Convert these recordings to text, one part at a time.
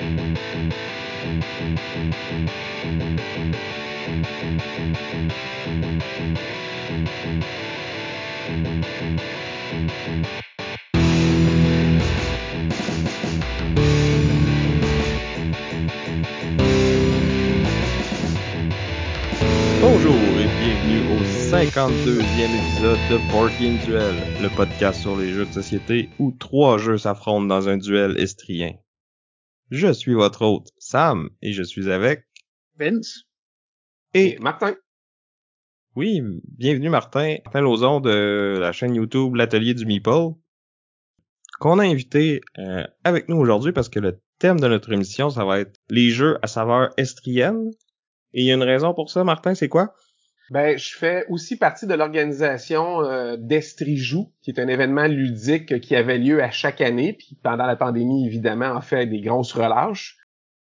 Bonjour et bienvenue au 52e épisode de Board Duel, le podcast sur les jeux de société où trois jeux s'affrontent dans un duel estrien. Je suis votre hôte, Sam, et je suis avec... Vince. Et Martin. oui, bienvenue Martin, Martin Lauzon de la chaîne YouTube L'Atelier du Meeple, qu'on a invité euh, avec nous aujourd'hui parce que le thème de notre émission, ça va être les jeux à saveur estrienne. Et il y a une raison pour ça, Martin, c'est quoi? Ben, je fais aussi partie de l'organisation euh, d'Estrijou, qui est un événement ludique qui avait lieu à chaque année, puis pendant la pandémie, évidemment, en fait des grosses relâches.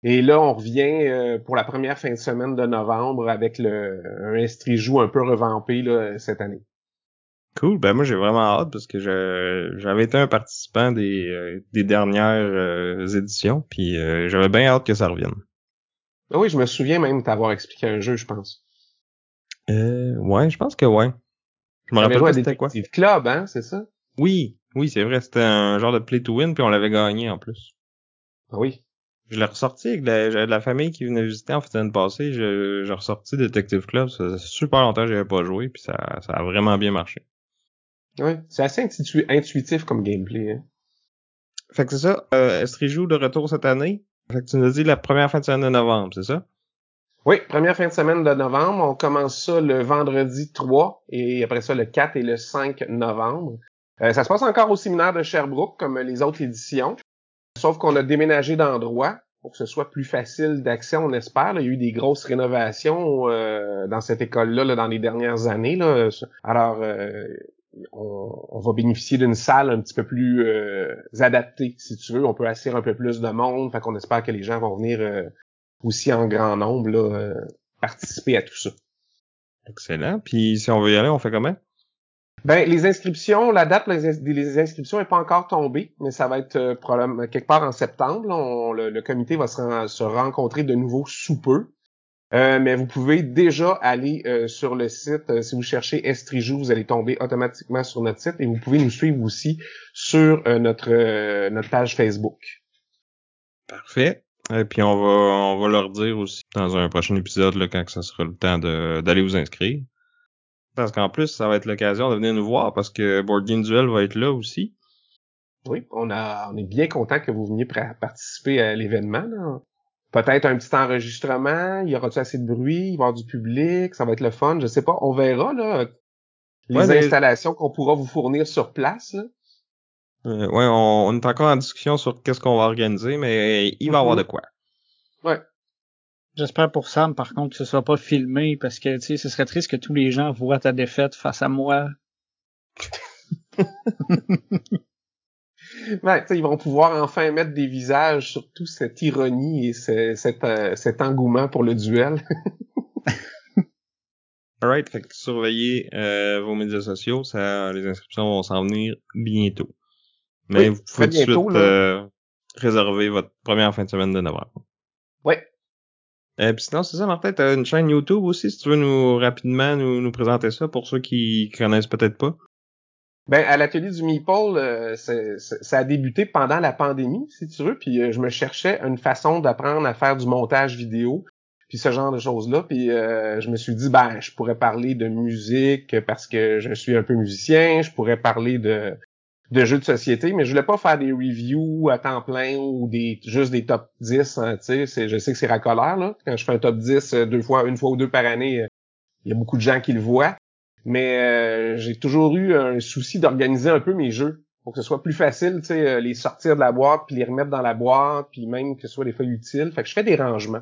Et là, on revient euh, pour la première fin de semaine de novembre avec le un Estrijou un peu revampé là, cette année. Cool, ben moi j'ai vraiment hâte parce que je- j'avais été un participant des, euh, des dernières euh, éditions, puis euh, j'avais bien hâte que ça revienne. Ben oui, je me souviens même t'avoir expliqué un jeu, je pense. Euh, ouais, je pense que ouais. Je me rappelle pas c'était quoi. Club, hein, c'est ça? Oui, oui, c'est vrai, c'était un genre de play to win, puis on l'avait gagné en plus. Ah oui. Je l'ai ressorti avec la, de la famille qui venait visiter en fait l'année passée. Je- J'ai ressorti Detective Club, ça faisait super longtemps que j'avais pas joué, puis ça, ça a vraiment bien marché. Oui. C'est assez intu- intuitif comme gameplay. Hein. Fait que c'est ça, euh, Estrijou de retour cette année. Fait que tu nous as dit la première fin de semaine de novembre, c'est ça? Oui, première fin de semaine de novembre. On commence ça le vendredi 3 et après ça le 4 et le 5 novembre. Euh, ça se passe encore au séminaire de Sherbrooke comme les autres éditions. Sauf qu'on a déménagé d'endroit pour que ce soit plus facile d'accès, on espère. Il y a eu des grosses rénovations euh, dans cette école-là là, dans les dernières années. Là. Alors, euh, on, on va bénéficier d'une salle un petit peu plus euh, adaptée, si tu veux. On peut assurer un peu plus de monde. Fait qu'on espère que les gens vont venir euh, aussi en grand nombre là, euh, participer à tout ça. Excellent. Puis si on veut y aller, on fait comment? Ben, les inscriptions, la date les inscriptions n'est pas encore tombée, mais ça va être euh, probablement quelque part en septembre. là. On- le, le comité va se rencontrer de nouveau sous peu. Euh, mais vous pouvez déjà aller euh, sur le site. euh, si vous cherchez Estrijou, vous allez tomber automatiquement sur notre site et vous pouvez nous suivre aussi sur euh, notre, euh, notre page Facebook. Parfait. Et puis on va on va leur dire aussi dans un prochain épisode là, quand que ça sera le temps de d'aller vous inscrire. Parce qu'en plus, ça va être l'occasion de venir nous voir parce que Board Game Duel va être là aussi. Oui, on a, on est bien content que vous veniez participer à l'événement. Peut-être un petit enregistrement, il y aura-tu assez de bruit, il va y avoir du public, ça va être le fun, je sais pas, on verra là les Ouais, mais- installations qu'on pourra vous fournir sur place. là. Euh, ouais, on, on est encore en discussion sur qu'est-ce qu'on va organiser, mais il va y avoir de quoi. Ouais. J'espère pour Sam, par contre, que ce soit pas filmé, parce que, tu sais, ce serait triste que tous les gens voient ta défaite face à moi. Ouais, tu sais, ils vont pouvoir enfin mettre des visages sur toute cette ironie et ce- cet, euh, cet engouement pour le duel. Alright, fait que surveillez euh, vos médias sociaux, ça, les inscriptions vont s'en venir bientôt. Mais Oui, vous pouvez tout de suite euh, réserver votre première fin de semaine de novembre. Ouais. Euh, puis sinon, c'est ça, Martin, t'as une chaîne YouTube aussi, si tu veux nous rapidement nous, nous présenter ça pour ceux qui connaissent peut-être pas? Ben, à l'atelier du Meeple, euh, c'est- c'est- ça a débuté pendant la pandémie, si tu veux, puis euh, je me cherchais une façon d'apprendre à faire du montage vidéo, puis ce genre de choses-là, puis euh, je me suis dit, ben, je pourrais parler de musique parce que je suis un peu musicien, je pourrais parler de, de jeux de société, mais je voulais pas faire des reviews à temps plein ou des juste des top 10, hein, tu sais, je sais que c'est racolaire, là, quand je fais un top 10 euh, deux fois, une fois ou deux par année, euh, il y a beaucoup de gens qui le voient, mais euh, j'ai toujours eu un souci d'organiser un peu mes jeux pour que ce soit plus facile, tu sais, les sortir de la boîte puis les remettre dans la boîte puis même que ce soit des fois utile. Fait que je fais des rangements.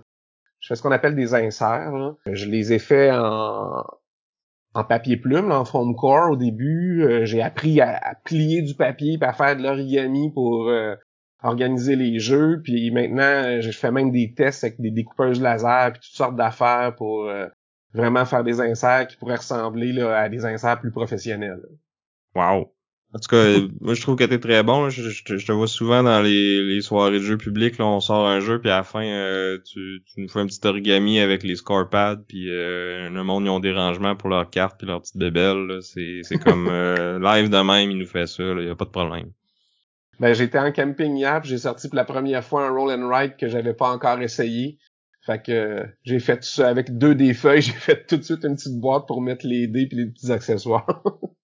Je fais ce qu'on appelle des inserts. Je les ai faits en en papier plume, là, en foam core au début. Euh, j'ai appris à, plier du papier puis à faire de l'origami pour euh, organiser les jeux. Puis maintenant, euh, je fais même des tests avec des découpeuses laser puis toutes sortes d'affaires pour vraiment faire des inserts qui pourraient ressembler à des inserts plus professionnels. Wow. En tout cas, moi je trouve que t'es très bon. Je, je, te vois souvent dans les, les soirées de jeux publics. Là, on sort un jeu, puis à la fin, euh, tu, tu nous fais un petit origami avec les scorepads, puis euh, le monde ils ont des rangements pour leurs cartes puis leurs petites bébelles. C'est, c'est comme euh, live de même, il nous fait ça. Il y a pas de problème. Ben j'étais en camping hier, j'ai sorti pour la première fois un roll and ride que j'avais pas encore essayé. Fait que j'ai fait ça avec deux des feuilles, j'ai fait tout de suite une petite boîte pour mettre les dés puis les petits accessoires.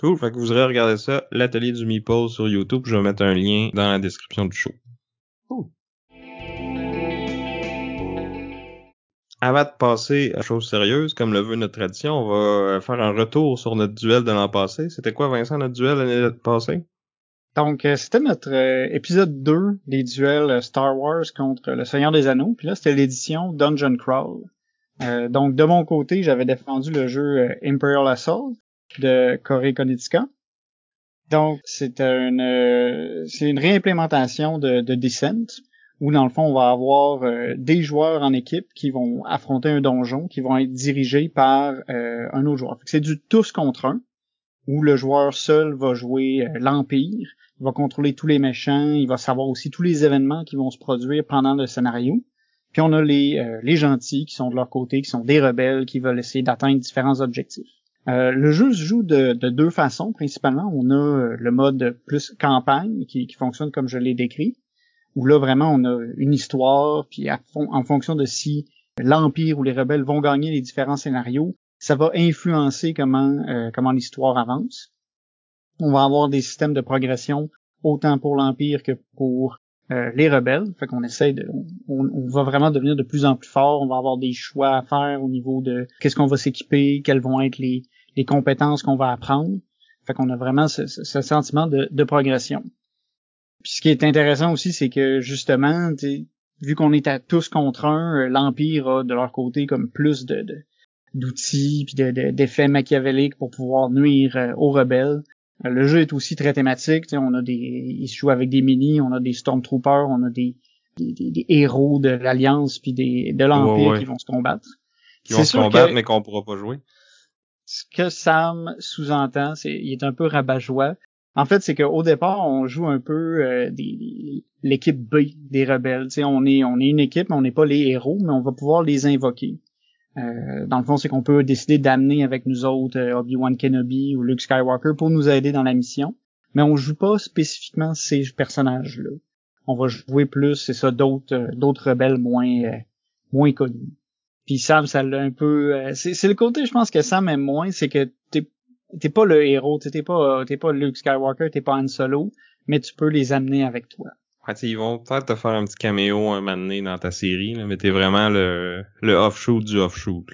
Cool, fait que vous aurez regardé ça, l'atelier du Meeple sur YouTube. Je vais mettre un lien dans la description du show. Cool. Avant de passer à chose sérieuse, comme le veut notre tradition, on va faire un retour sur notre duel de l'an passé. C'était quoi, Vincent, notre duel l'année passée? Donc, euh, c'était notre euh, épisode 2 des duels euh, Star Wars contre le Seigneur des Anneaux. Puis là, c'était l'édition Dungeon Crawl. donc, de mon côté, j'avais défendu le jeu Imperial Assault de Corée Konitzka. Donc, c'est une, euh, c'est une réimplémentation de, de Descent, où dans le fond, on va avoir euh, des joueurs en équipe qui vont affronter un donjon, qui vont être dirigés par euh, un autre joueur. C'est du tous contre un, où le joueur seul va jouer l'Empire, il va contrôler tous les méchants, il va savoir aussi tous les événements qui vont se produire pendant le scénario. Puis on a les, les gentils qui sont de leur côté, qui sont des rebelles, qui veulent essayer d'atteindre différents objectifs. Euh, le jeu se joue de, deux façons principalement. On a euh, le mode plus campagne qui, fonctionne comme je l'ai décrit, où là vraiment on a une histoire, puis en fonction de si l'Empire ou les rebelles vont gagner les différents scénarios, ça va influencer comment, euh, comment l'histoire avance. On va avoir des systèmes de progression autant pour l'Empire que pour les rebelles. Fait qu'on essaie de, on, on, va vraiment devenir de plus en plus fort. On va avoir des choix à faire au niveau de qu'est-ce qu'on va s'équiper, quels vont être les, les compétences qu'on va apprendre. Fait qu'on a vraiment ce, sentiment de, progression. Puis ce qui est intéressant aussi, c'est que justement, vu qu'on est à tous contre un, euh, l'Empire a de leur côté comme plus de, d'outils puis d'effets machiavéliques pour pouvoir nuire euh, aux rebelles. Euh, le jeu est aussi très thématique. On a des, il se joue avec des mini, on a des stormtroopers, on a des, des, héros de l'Alliance puis des, de l'Empire qui vont se combattre. Qui vont se combattre, mais qu'on pourra pas jouer ce que Sam sous-entend, c'est il est un peu rabat-joie. En fait, c'est qu'au départ, on joue un peu euh, l'équipe B des rebelles. sais, on est on est une équipe, mais on n'est pas les héros, mais on va pouvoir les invoquer. Euh, dans le fond, c'est qu'on peut décider d'amener avec nous autres euh, Obi-Wan Kenobi ou Luke Skywalker pour nous aider dans la mission. Mais on joue pas spécifiquement ces personnages-là. On va jouer plus, c'est ça, d'autres d'autres rebelles moins moins connus. Puis Sam, ça l'a un peu. Euh, c'est le côté, je pense que Sam aime moins, c'est que t'es t'es pas le héros, t'es pas t'es pas Luke Skywalker, t'es pas Han Solo, mais tu peux les amener avec toi. Ouais, ils vont peut-être te faire un petit caméo un moment donné dans ta série, là, mais t'es vraiment le, le off-shoot du off-shoot.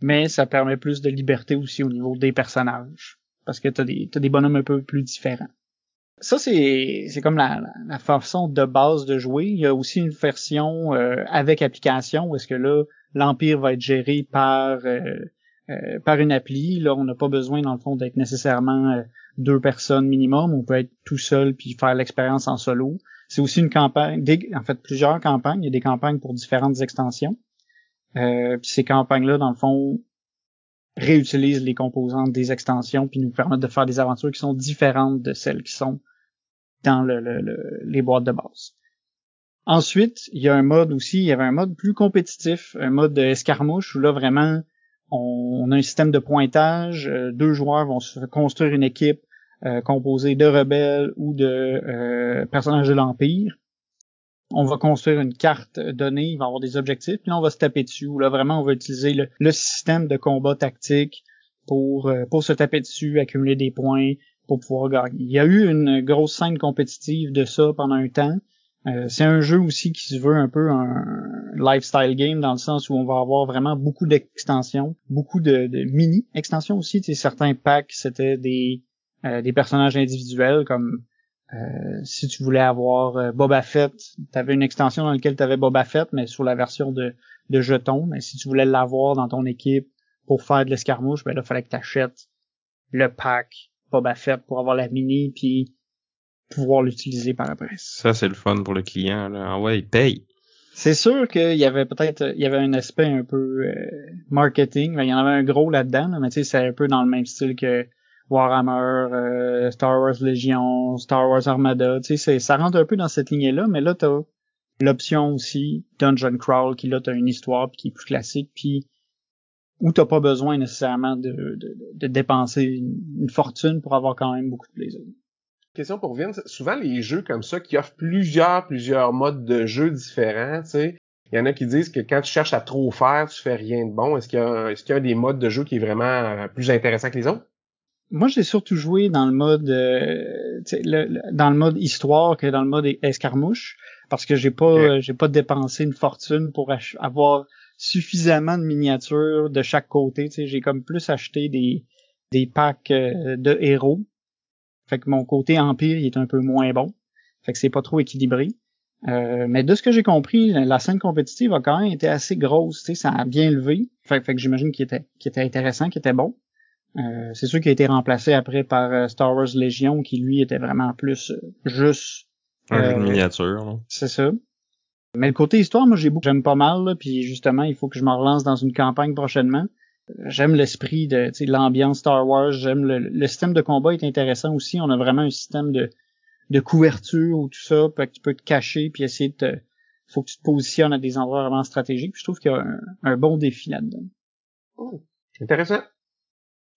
Mais ça permet plus de liberté aussi au niveau des personnages. Parce que t'as des, t'as des bonhommes un peu plus différents. Ça, c'est, c'est comme la, la, façon de base de jouer. Il y a aussi une version euh, avec application où est-ce que là, l'empire va être géré par euh, euh, par une appli. Là, on n'a pas besoin dans le fond d'être nécessairement euh, deux personnes minimum. On peut être tout seul puis faire l'expérience en solo. C'est aussi une campagne, en fait plusieurs campagnes. Il y a des campagnes pour différentes extensions. puis ces campagnes-là, dans le fond, réutilisent les composantes des extensions puis nous permettent de faire des aventures qui sont différentes de celles qui sont dans le, les boîtes de base. Ensuite, il y a un mode aussi, il y avait un mode plus compétitif, un mode escarmouche où là vraiment on, a un système de pointage, euh, deux joueurs vont se construire une équipe euh, composée de rebelles ou de euh, personnages de l'Empire. On va construire une carte donnée, il va avoir des objectifs, puis là on va se taper dessus. Où là vraiment on va utiliser le, le système de combat tactique pour pour se taper dessus, accumuler des points pour pouvoir gagner. Il y a eu une grosse scène compétitive de ça pendant un temps. Euh, c'est un jeu aussi qui se veut un peu un lifestyle game dans le sens où on va avoir vraiment beaucoup d'extensions, beaucoup de, mini extensions aussi. Tu certains packs c'était des euh, personnages individuels comme euh, si tu voulais avoir Boba Fett, tu avais une extension dans laquelle tu avais Boba Fett mais sur la version de de jetons. Mais si tu voulais l'avoir dans ton équipe pour faire de l'escarmouche, ben là fallait que tu le pack Boba Fett pour avoir la mini puis pouvoir l'utiliser par après. Ça, c'est le fun pour le client. Là. Ah ouais, il paye. C'est sûr qu'il y avait peut-être il y avait un aspect un peu euh, marketing, il y en avait un gros là-dedans, mais tu sais, c'est un peu dans le même style que Warhammer, euh, Star Wars Legion, Star Wars Armada, tu sais, ça rentre un peu dans cette lignée-là, mais là, t'as l'option aussi Dungeon Crawl, qui là, t'as une histoire qui est plus classique, puis où t'as pas besoin nécessairement de, de, de dépenser une, fortune pour avoir quand même beaucoup de plaisir. Question pour Vince, souvent les jeux comme ça qui offrent plusieurs, plusieurs modes de jeu différents, tu sais, il y en a qui disent que quand tu cherches à trop faire, tu fais rien de bon. Est-ce qu'il y a, est-ce qu'il y a des modes de jeu qui est vraiment euh, plus intéressant que les autres? Moi, j'ai surtout joué dans le mode euh, dans le mode histoire que dans le mode escarmouche parce que j'ai pas j'ai pas dépensé une fortune pour avoir suffisamment de miniatures de chaque côté. J'ai comme plus acheté des des packs euh, de héros. Fait que mon côté empire il est un peu moins bon. Fait que c'est pas trop équilibré. Euh, mais de ce que j'ai compris, la scène compétitive a quand même été assez grosse, ça a bien levé. Fait, fait que j'imagine qu'il était, qu'il était intéressant, qu'il était bon. Euh, c'est sûr qu'il a été remplacé après par euh, Star Wars Legion, qui lui était vraiment plus juste. Un jeu de miniature. C'est ça. Mais le côté histoire, moi j'ai beaucoup, j'aime pas mal, puis justement, il faut que je me relance dans une campagne prochainement. J'aime l'esprit de l'ambiance Star Wars, j'aime le, le système de combat est intéressant aussi. On a vraiment un système de, de couverture ou tout ça, que tu peux te cacher puis essayer de te, faut que tu te positionnes à des endroits vraiment stratégiques. je trouve qu'il y a un, bon défi là-dedans. Oh, intéressant.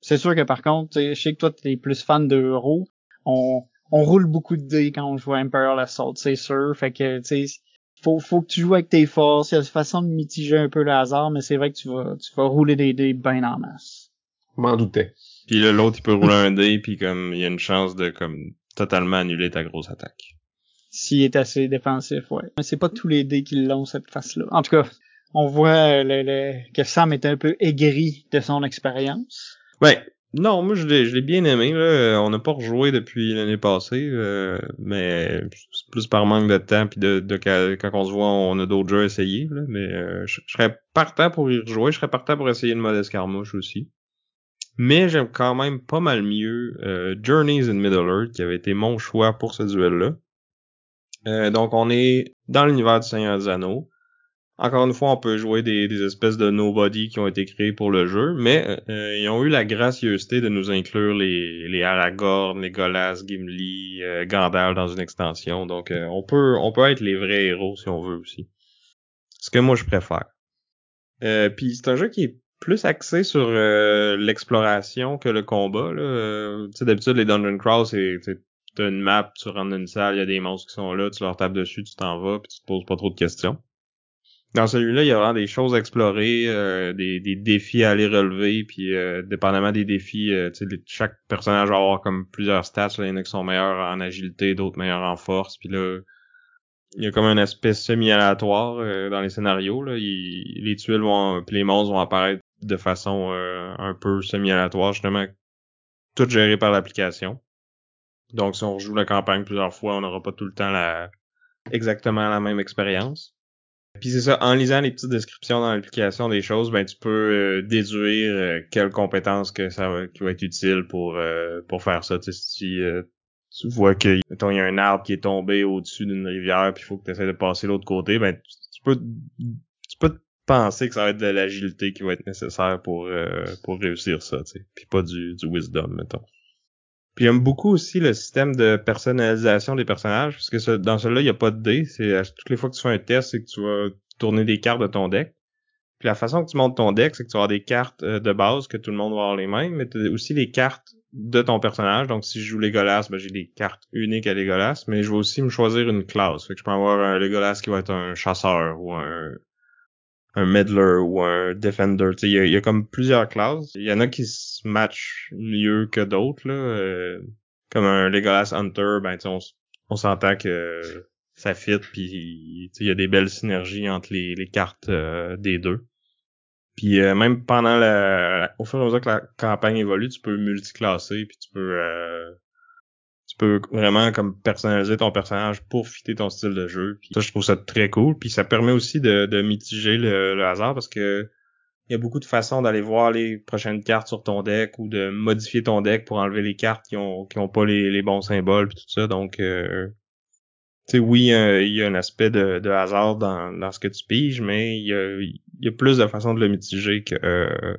C'est sûr que par contre, je sais que toi tu es plus fan de Euro. On, on roule beaucoup de dés quand on joue à Imperial Assault, c'est sûr. Fait que tu sais, faut, faut que tu joues avec tes forces. Il y a une façon de mitiger un peu le hasard, mais c'est vrai que tu vas, tu vas rouler des dés bien en masse. M'en doutais. Puis l'autre, il peut rouler un dé, puis comme il y a une chance de comme totalement annuler ta grosse attaque. S'il est assez défensif, ouais. Mais c'est pas tous les dés qui l'ont cette face-là. En tout cas, on voit le, que Sam est un peu aigri de son expérience. Ouais. Non, moi je l'ai, bien aimé. Là. On n'a pas rejoué depuis l'année passée, euh, mais c'est plus par manque de temps puis de, de, quand on se voit, on a d'autres jeux à essayer. Là. Mais euh, je, serais partant pour y rejouer. Je serais partant pour essayer le mode escarmouche aussi. Mais j'aime quand même pas mal mieux euh, Journeys in Middle-earth, qui avait été mon choix pour ce duel-là. Euh, donc on est dans l'univers du Seigneur des Anneaux. Encore une fois, on peut jouer des, espèces de nobody qui ont été créés pour le jeu, mais euh, ils ont eu la gracieuseté de nous inclure les, les Aragorn, Gimli, Gandalf dans une extension. Donc on peut on peut être les vrais héros si on veut aussi. Ce que moi je préfère. Puis c'est un jeu qui est plus axé sur euh, l'exploration que le combat. Là. Euh, tu sais, d'habitude, les Dungeon Crawl, c'est t'as une map, tu rentres dans une salle, il y a des monstres qui sont là, tu leur tapes dessus, tu t'en vas, puis tu te poses pas trop de questions. Dans celui-là, il y a vraiment des choses à explorer, euh, des, des, défis à aller relever, puis dépendamment des défis, sais, chaque personnage va avoir comme plusieurs stats. Il y en a qui sont meilleurs en agilité, d'autres meilleurs en force, puis là, il y a comme un aspect semi-aléatoire dans les scénarios. Là. les tuiles vont, puis les monstres vont apparaître de façon euh, un peu semi-aléatoire, justement, tout géré par l'application. Donc, si on rejoue la campagne plusieurs fois, on n'aura pas tout le temps la exactement la même expérience. Puis c'est ça, en lisant les petites descriptions dans l'application des choses, ben tu peux euh, déduire euh, quelles compétences que ça va, qui va être utile pour pour faire ça. si tu vois qu'il y a un arbre qui est tombé au-dessus d'une rivière, puis il faut que tu essaies de passer l'autre côté, ben tu peux tu peux penser que ça va être de l'agilité qui va être nécessaire pour euh, pour réussir ça, tu sais, puis pas du, du wisdom, mettons. Puis j'aime beaucoup aussi le système de personnalisation des personnages, parce que dans celui-là, il n'y a pas de dés. C'est toutes les fois que tu fais un test, c'est que tu vas tourner des cartes de ton deck. Puis la façon que tu montes ton deck, c'est que tu vas des cartes euh, de base que tout le monde va avoir les mêmes, mais tu as aussi les cartes de ton personnage. Donc si je joue Legolas, ben, j'ai des cartes uniques à Legolas, mais je vais aussi me choisir une classe. Fait que je peux avoir un Legolas qui va être un chasseur ou un un meddler ou un defender. Il y, y a comme plusieurs classes. Il y en a qui se matchent mieux que d'autres. là. Euh, comme un Legolas Hunter, ben on, on s'entend que ça fit puis il y a des belles synergies entre les, les cartes euh, des deux. Puis euh, même pendant la, au fur et à mesure que la campagne évolue, tu peux multiclasser puis tu peux tu peux vraiment comme personnaliser ton personnage pour fitter ton style de jeu. Ça, je trouve ça très cool. Puis ça permet aussi de, de mitiger le, hasard parce que il y a beaucoup de façons d'aller voir les prochaines cartes sur ton deck ou de modifier ton deck pour enlever les cartes qui ont qui ont pas les, les bons symboles puis tout ça. Donc euh, tu sais, oui, il y a un aspect de, de hasard dans, dans ce que tu piges, mais il y a, y a plus de façons de le mitiger que, euh,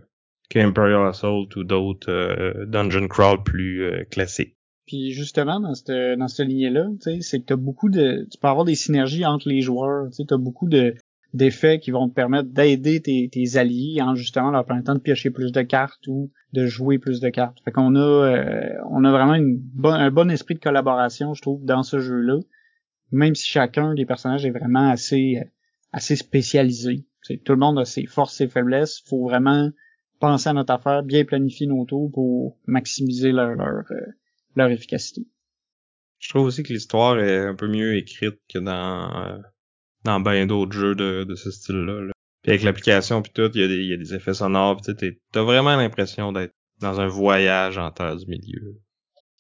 qu'Imperial Assault ou d'autres euh, dungeon crawl plus euh, classiques. Puis justement, dans cette, dans cette lignée-là, c'est que t'as beaucoup de. Tu peux avoir des synergies entre les joueurs. Tu as beaucoup de d'effets qui vont te permettre d'aider tes, tes, alliés en justement leur permettant de piocher plus de cartes ou de jouer plus de cartes. Fait qu'on a euh, on a vraiment une un bon esprit de collaboration, je trouve, dans ce jeu-là. Même si chacun des personnages est vraiment assez assez spécialisé. tout le monde a ses forces, ses faiblesses. Faut vraiment penser à notre affaire, bien planifier nos tours pour maximiser leur leur, euh, leur efficacité. Je trouve aussi que l'histoire est un peu mieux écrite que dans euh, dans bien d'autres jeux de, de ce style-là. Puis avec l'application puis tout, il y, a des, il y a des effets sonores, tu t'as vraiment l'impression d'être dans un voyage en terre du milieu.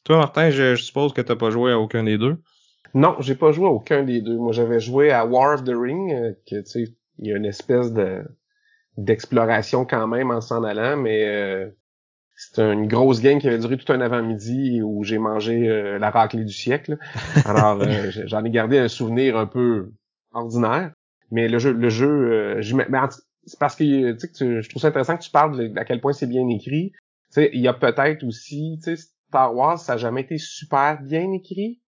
Toi, Martin, je, suppose que t'as pas joué à aucun des deux? Non, j'ai pas joué à aucun des deux. Moi, j'avais joué à War of the Ring, euh, que tu sais, il y a une espèce de d'exploration quand même en s'en allant, mais euh, c'était une grosse game qui avait duré tout un avant-midi où j'ai mangé euh, la raclée du siècle. Alors, euh, j'en ai gardé un souvenir un peu ordinaire. Mais le jeu, le jeu, c'est parce que je trouve ça intéressant que tu parles de, à quel point c'est bien écrit. Tu sais, il y a peut-être aussi, tu sais, Star Wars, ça a jamais été super bien écrit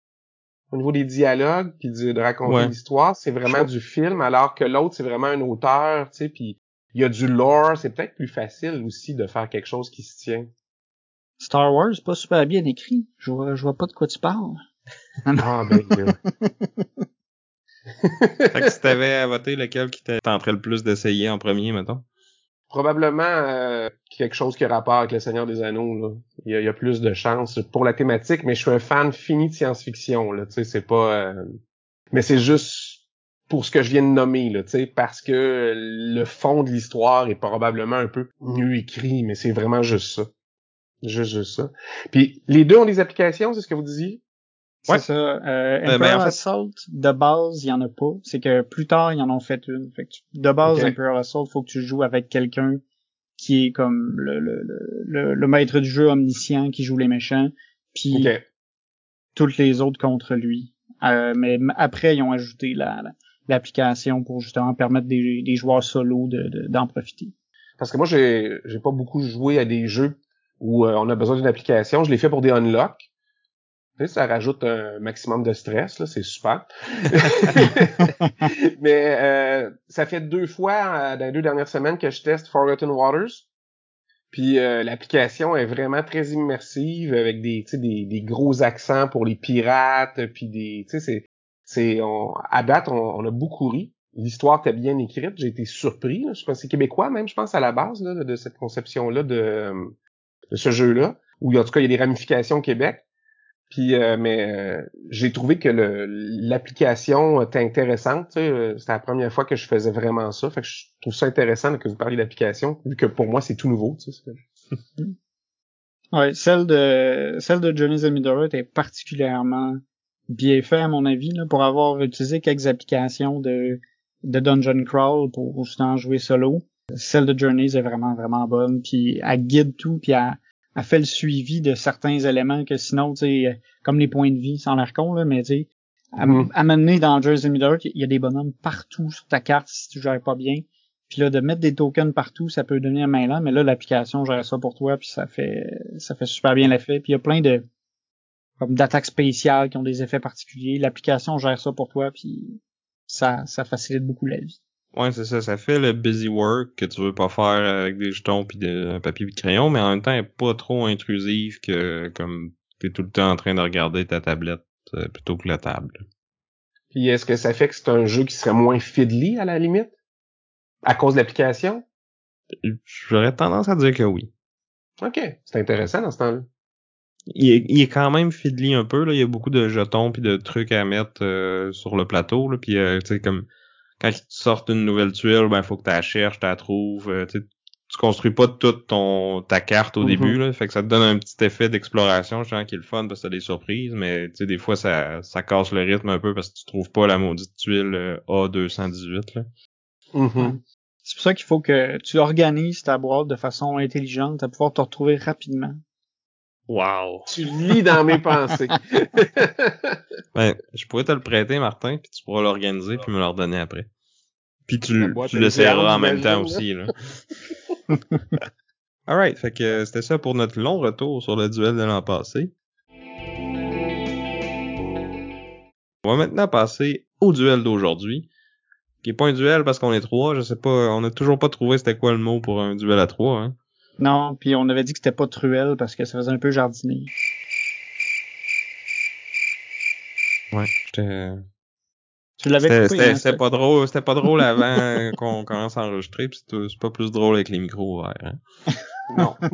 au niveau des dialogues puis de, raconter l'histoire. C'est vraiment du film, alors que l'autre c'est vraiment un auteur, tu sais, puis il y a du lore, c'est peut-être plus facile aussi de faire quelque chose qui se tient. Star Wars, pas super bien écrit. Je vois, je vois pas de quoi tu parles. ah, ben, fait que si t'avais à voter, lequel qui tenterait le plus d'essayer en premier, mettons? Probablement euh, quelque chose qui a rapport avec le Seigneur des Anneaux. Là. Il, y a, plus de chances pour la thématique, mais je suis un fan fini de science-fiction. Là, tu sais, c'est pas. Euh, mais c'est juste pour ce que je viens de nommer, là, parce que le fond de l'histoire est probablement un peu mieux écrit, mais c'est vraiment juste ça. Juste, juste ça. Puis les deux ont des applications, c'est ce que vous disiez? C'est ça. Euh, euh ben, Assault, de base, il y en a pas. C'est que plus tard, ils en ont fait une. Fait que de base, okay. Imperial Assault, faut que tu joues avec quelqu'un qui est comme le, le, le, le, maître du jeu omniscient qui joue les méchants, puis toutes les autres contre lui. Euh, mais après, ils ont ajouté la, l'application pour justement permettre des, des joueurs solo d'en profiter. Parce que moi, j'ai j'ai pas beaucoup joué à des jeux où euh, on a besoin d'une application. Je l'ai fait pour des unlocks. ça rajoute un maximum de stress, là, c'est super. Mais euh, ça fait deux fois euh, dans les deux dernières semaines que je teste Forgotten Waters. Puis l'application est vraiment très immersive avec des, des, des gros accents pour les pirates, puis des, sais, c'est à date, on, a beaucoup ri. L'histoire était bien écrite, j'ai été surpris. Je pense c'est québécois même, je pense à la base de, cette conception-là de, ce jeu-là, où en tout cas il y a des ramifications au Québec. Puis, euh, mais euh, j'ai trouvé que l'application était intéressante. C'était la première fois que je faisais vraiment ça. Fait que je trouve ça intéressant que vous parliez d'application, vu que pour moi c'est tout nouveau. Ouais, celle de celle de Johnny Zamidora était particulièrement bien fait à mon avis là, pour avoir utilisé quelques applications de de dungeon crawl pour justement jouer solo. Celle de Journeys est vraiment vraiment bonne puis elle guide tout puis elle, elle fait le suivi de certains éléments que sinon tu sais comme les points de vie sans l'air con là mais tu sais à, mm-hmm. dans Jersey Middle il y a des bonhommes partout sur ta carte si tu gères pas bien. Puis là, de mettre des tokens partout, ça peut devenir mainland, mais là, l'application gère ça pour toi, puis ça fait ça fait super bien l'effet. Puis il y a plein de comme d'attaques spéciales qui ont des effets particuliers. L'application gère ça pour toi, puis ça, ça facilite beaucoup la vie. Ouais, c'est ça. Ça fait le busy work que tu veux pas faire avec des jetons puis un papier et crayon, mais en même temps, elle est pas trop intrusive que comme t'es tout le temps en train de regarder ta tablette euh, plutôt que la table. Puis est-ce que ça fait que c'est un jeu qui serait moins fiddly à la limite? À cause de l'application? J'aurais tendance à dire que oui. Ok, c'est intéressant dans ce temps-là il est, quand même fiddly un peu là. Il y a beaucoup de jetons puis de trucs à mettre euh, sur le plateau là. Puis euh, tu sais comme quand tu sortent une nouvelle tuile, ben faut que tu la cherches, tu la trouves. Euh, tu construis pas toute ton ta carte au mm-hmm. début là. Fait que ça te donne un petit effet d'exploration, je qui est le fun parce que t'as des surprises. Mais tu sais des fois ça ça casse le rythme un peu parce que tu trouves pas la maudite tuile A218 là. Mm-hmm. C'est pour ça qu'il faut que tu organises ta boîte de façon intelligente à pouvoir te retrouver rapidement. Wow. Tu lis dans mes pensées. ben, je pourrais te le prêter, Martin, puis tu pourras l'organiser puis me le redonner après. Puis tu, tu le serras en même temps aussi, là. Alright, fait que c'était ça pour notre long retour sur le duel de l'an passé. On va maintenant passer au duel d'aujourd'hui. Qui est pas un duel parce qu'on est trois, je sais pas, on a toujours pas trouvé c'était quoi le mot pour un duel à trois, hein. Non, puis on avait dit que c'était pas truelle parce que ça faisait un peu jardinier. Ouais, j'étais... Tu l'avais coupé, c'était- hein, pas drôle, c'était pas drôle avant qu'on commence à enregistrer, puis c'est pas plus drôle avec les micros ouverts. Hein. Non.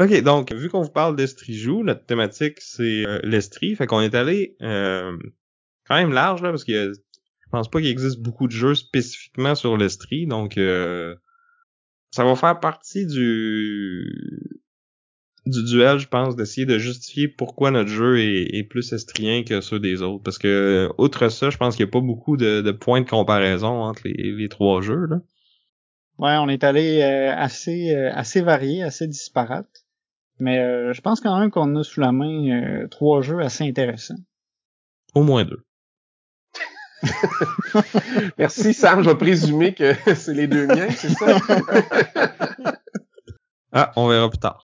Ok, donc vu qu'on vous parle d'Estrie joue, notre thématique c'est euh, l'Estrie, fait qu'on est allé euh, quand même large là, parce que je pense pas qu'il existe beaucoup de jeux spécifiquement sur l'Estrie, donc euh, ça va faire partie du du duel, je pense, d'essayer de justifier pourquoi notre jeu est, est plus estrien que ceux des autres. Parce que, outre ça, je pense qu'il n'y a pas beaucoup de, de points de comparaison entre les, les trois jeux. Là. Ouais, on est allé euh, assez euh, assez varié, assez disparate. Mais euh, je pense quand même qu'on a sous la main euh, trois jeux assez intéressants. Au moins deux. Merci Sam, je vais présumer que c'est les deux miens, c'est ça? Ah, on verra plus tard.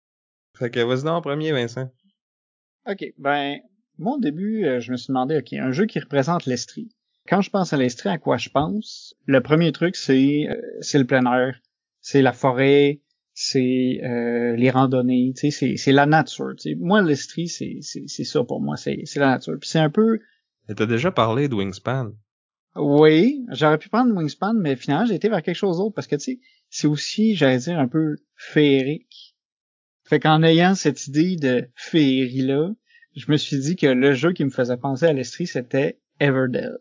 Fait que vas-y donc en premier, Vincent. OK, ben moi au début, euh, je me suis demandé OK, un jeu qui représente l'Estrie. Quand je pense à l'Estrie, à quoi je pense? Le premier truc c'est euh, c'est le plein air, c'est la forêt, c'est euh, les randonnées, tu sais, c'est c'est la nature, tu sais. Moi l'Estrie c'est c'est c'est ça pour moi, c'est c'est la nature. Puis c'est un peu Et T'as déjà parlé de Wingspan? Oui, j'aurais pu prendre Wingspan, mais finalement, j'ai été vers quelque chose d'autre parce que, tu sais, c'est aussi, j'allais dire, un peu féerique. Fait qu'en ayant cette idée de féerie-là, je me suis dit que le jeu qui me faisait penser à l'Estrie, c'était Everdell.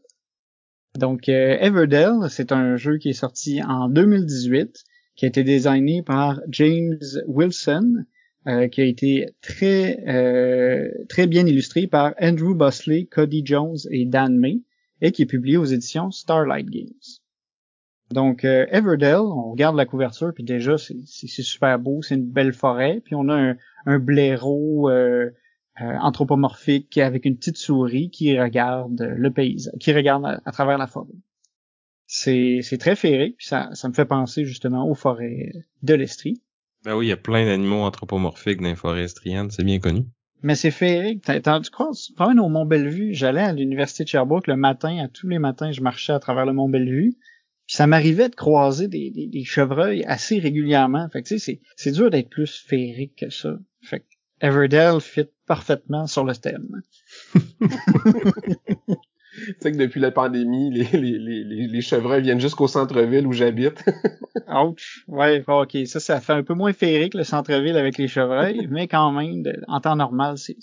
Donc, euh, Everdell, c'est un jeu qui est sorti en 2018, qui a été designé par James Wilson, euh, qui a été très euh, très bien illustré par Andrew Bosley, Cody Jones et Dan May et qui est publié aux éditions Starlight Games. Donc euh, Everdell, on regarde la couverture puis déjà c'est super beau, c'est une belle forêt, puis on a un, un blaireau euh, anthropomorphique avec une petite souris qui regarde le paysage, qui regarde à, travers la forêt. C'est c'est très féerique, puis ça ça me fait penser justement aux forêts de l'Estrie. Ben oui, il y a plein d'animaux anthropomorphiques dans les forêts estriennes, c'est bien connu. Mais c'est féerique. T'as- t'as- Tu crois, tu promènes au Mont-Bellevue, j'allais à l'université de Sherbrooke le matin, à tous les matins, je marchais à travers le Mont-Bellevue. Puis ça m'arrivait de croiser des, des, des chevreuils assez régulièrement. Fait que tu sais, c'est, c'est dur d'être plus féerique que ça. Fait que Everdell fit parfaitement sur le thème. Tu sais que depuis la pandémie, les, les, les, les, les chevreuils viennent jusqu'au centre-ville où j'habite. Ouch. Ouais, ok. Ça, ça fait un peu moins féerique le centre-ville avec les chevreuils, mais quand même, de- en temps normal, c'est,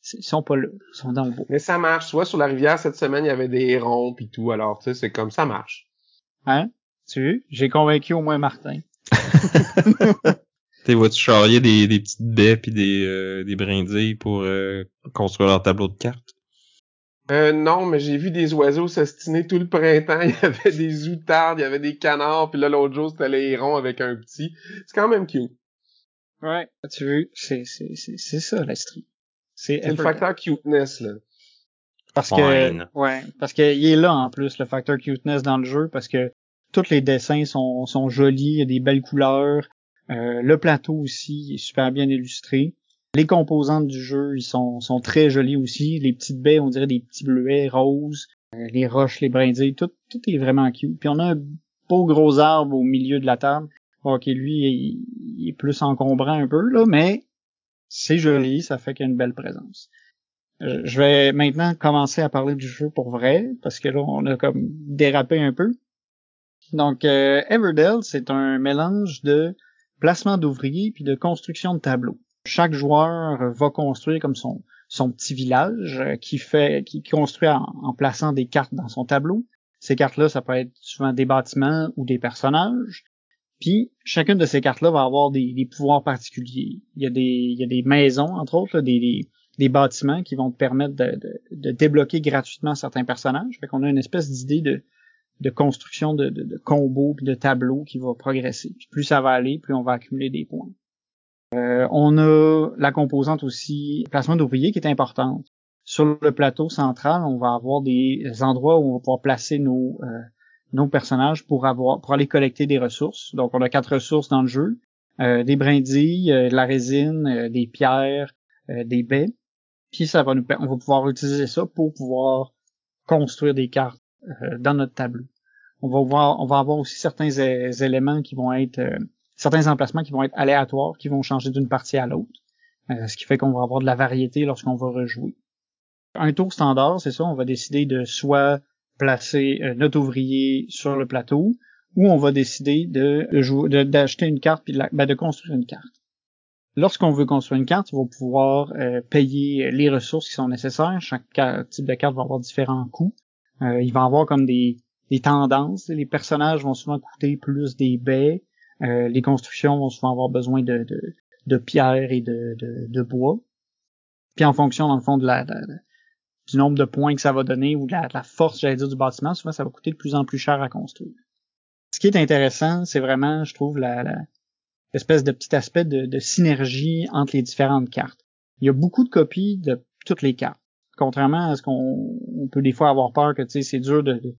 c'est- ils sont pas là. Ils sont dans le beau. Mais ça marche. Soit sur la rivière cette semaine, il y avait des hérons puis tout. Alors, tu sais, c'est comme ça marche. Hein? Tu vois? J'ai convaincu au moins Martin. T'es vois-tu charrier des, des petites baies puis des, euh, des brindilles pour euh, construire leur tableau de cartes? Euh, non, mais j'ai vu des oiseaux s'ostiner tout le printemps. Il y avait des outardes, il y avait des canards, puis là, l'autre jour, c'était les hérons avec un petit. C'est quand même cute. Ouais. Tu veux? C'est, c'est, c'est, c'est ça, l'Estrie. C'est C'est le facteur cuteness, là. Parce que, ouais, parce que il est là en plus le facteur cuteness dans le jeu parce que tous les dessins sont, sont jolis, il y a des belles couleurs. Euh, le plateau aussi est super bien illustré. Les composantes du jeu, ils sont, très jolis aussi. Les petites baies, on dirait des petits bleuets roses. Euh, les roches, les brindilles, tout, tout est vraiment cute. Puis on a un beau gros arbre au milieu de la table. Ok, lui, il, il est plus encombrant un peu, là, mais c'est joli, ça fait qu'il y a une belle présence. Euh, Je vais maintenant commencer à parler du jeu pour vrai, parce que là, on a comme dérapé un peu. Donc, euh, Everdell, c'est un mélange de placement d'ouvriers puis de construction de tableaux. Chaque joueur va construire comme son, petit village euh, qui fait, qui construit en, plaçant des cartes dans son tableau. Ces cartes-là, ça peut être souvent des bâtiments ou des personnages. Puis chacune de ces cartes-là va avoir des, pouvoirs particuliers. Il y a des, il y a des maisons, entre autres, des, des, bâtiments qui vont te permettre de, débloquer gratuitement certains personnages. Fait qu'on a une espèce d'idée de, de construction de combos puis de tableaux qui va progresser. Puis plus ça va aller, plus on va accumuler des points. Euh, on a la composante aussi placement d'ouvriers qui est importante. Sur le plateau central, on va avoir des endroits où on va pouvoir placer nos, euh, personnages pour aller collecter des ressources. Donc on a quatre ressources dans le jeu. euh, des brindilles, de la résine, des pierres, des baies. Puis ça va nous, on va pouvoir utiliser ça pour pouvoir construire des cartes dans notre tableau. On va avoir aussi certains éléments qui vont être, certains emplacements qui vont être aléatoires, qui vont changer d'une partie à l'autre. ce qui fait qu'on va avoir de la variété lorsqu'on va rejouer. Un tour standard, c'est ça, on va décider de soit placer euh, notre ouvrier sur le plateau, ou on va décider de d'acheter une carte puis de, ben, de, construire une carte. Lorsqu'on veut construire une carte, il va pouvoir euh, payer les ressources qui sont nécessaires. Chaque type de carte va avoir différents coûts. Euh, il va avoir comme des, des tendances. Les personnages vont souvent coûter plus des baies. Euh, les constructions vont souvent avoir besoin de, de, de pierres et de, de, de, bois. Puis en fonction, dans le fond, de la, du nombre de points que ça va donner ou de la, force, j'allais dire, du bâtiment, souvent ça va coûter de plus en plus cher à construire. Ce qui est intéressant, c'est vraiment, je trouve, la, l'espèce de petit aspect de, synergie entre les différentes cartes. Il y a beaucoup de copies de toutes les cartes. Contrairement à ce qu'on peut des fois avoir peur que c'est dur de, de,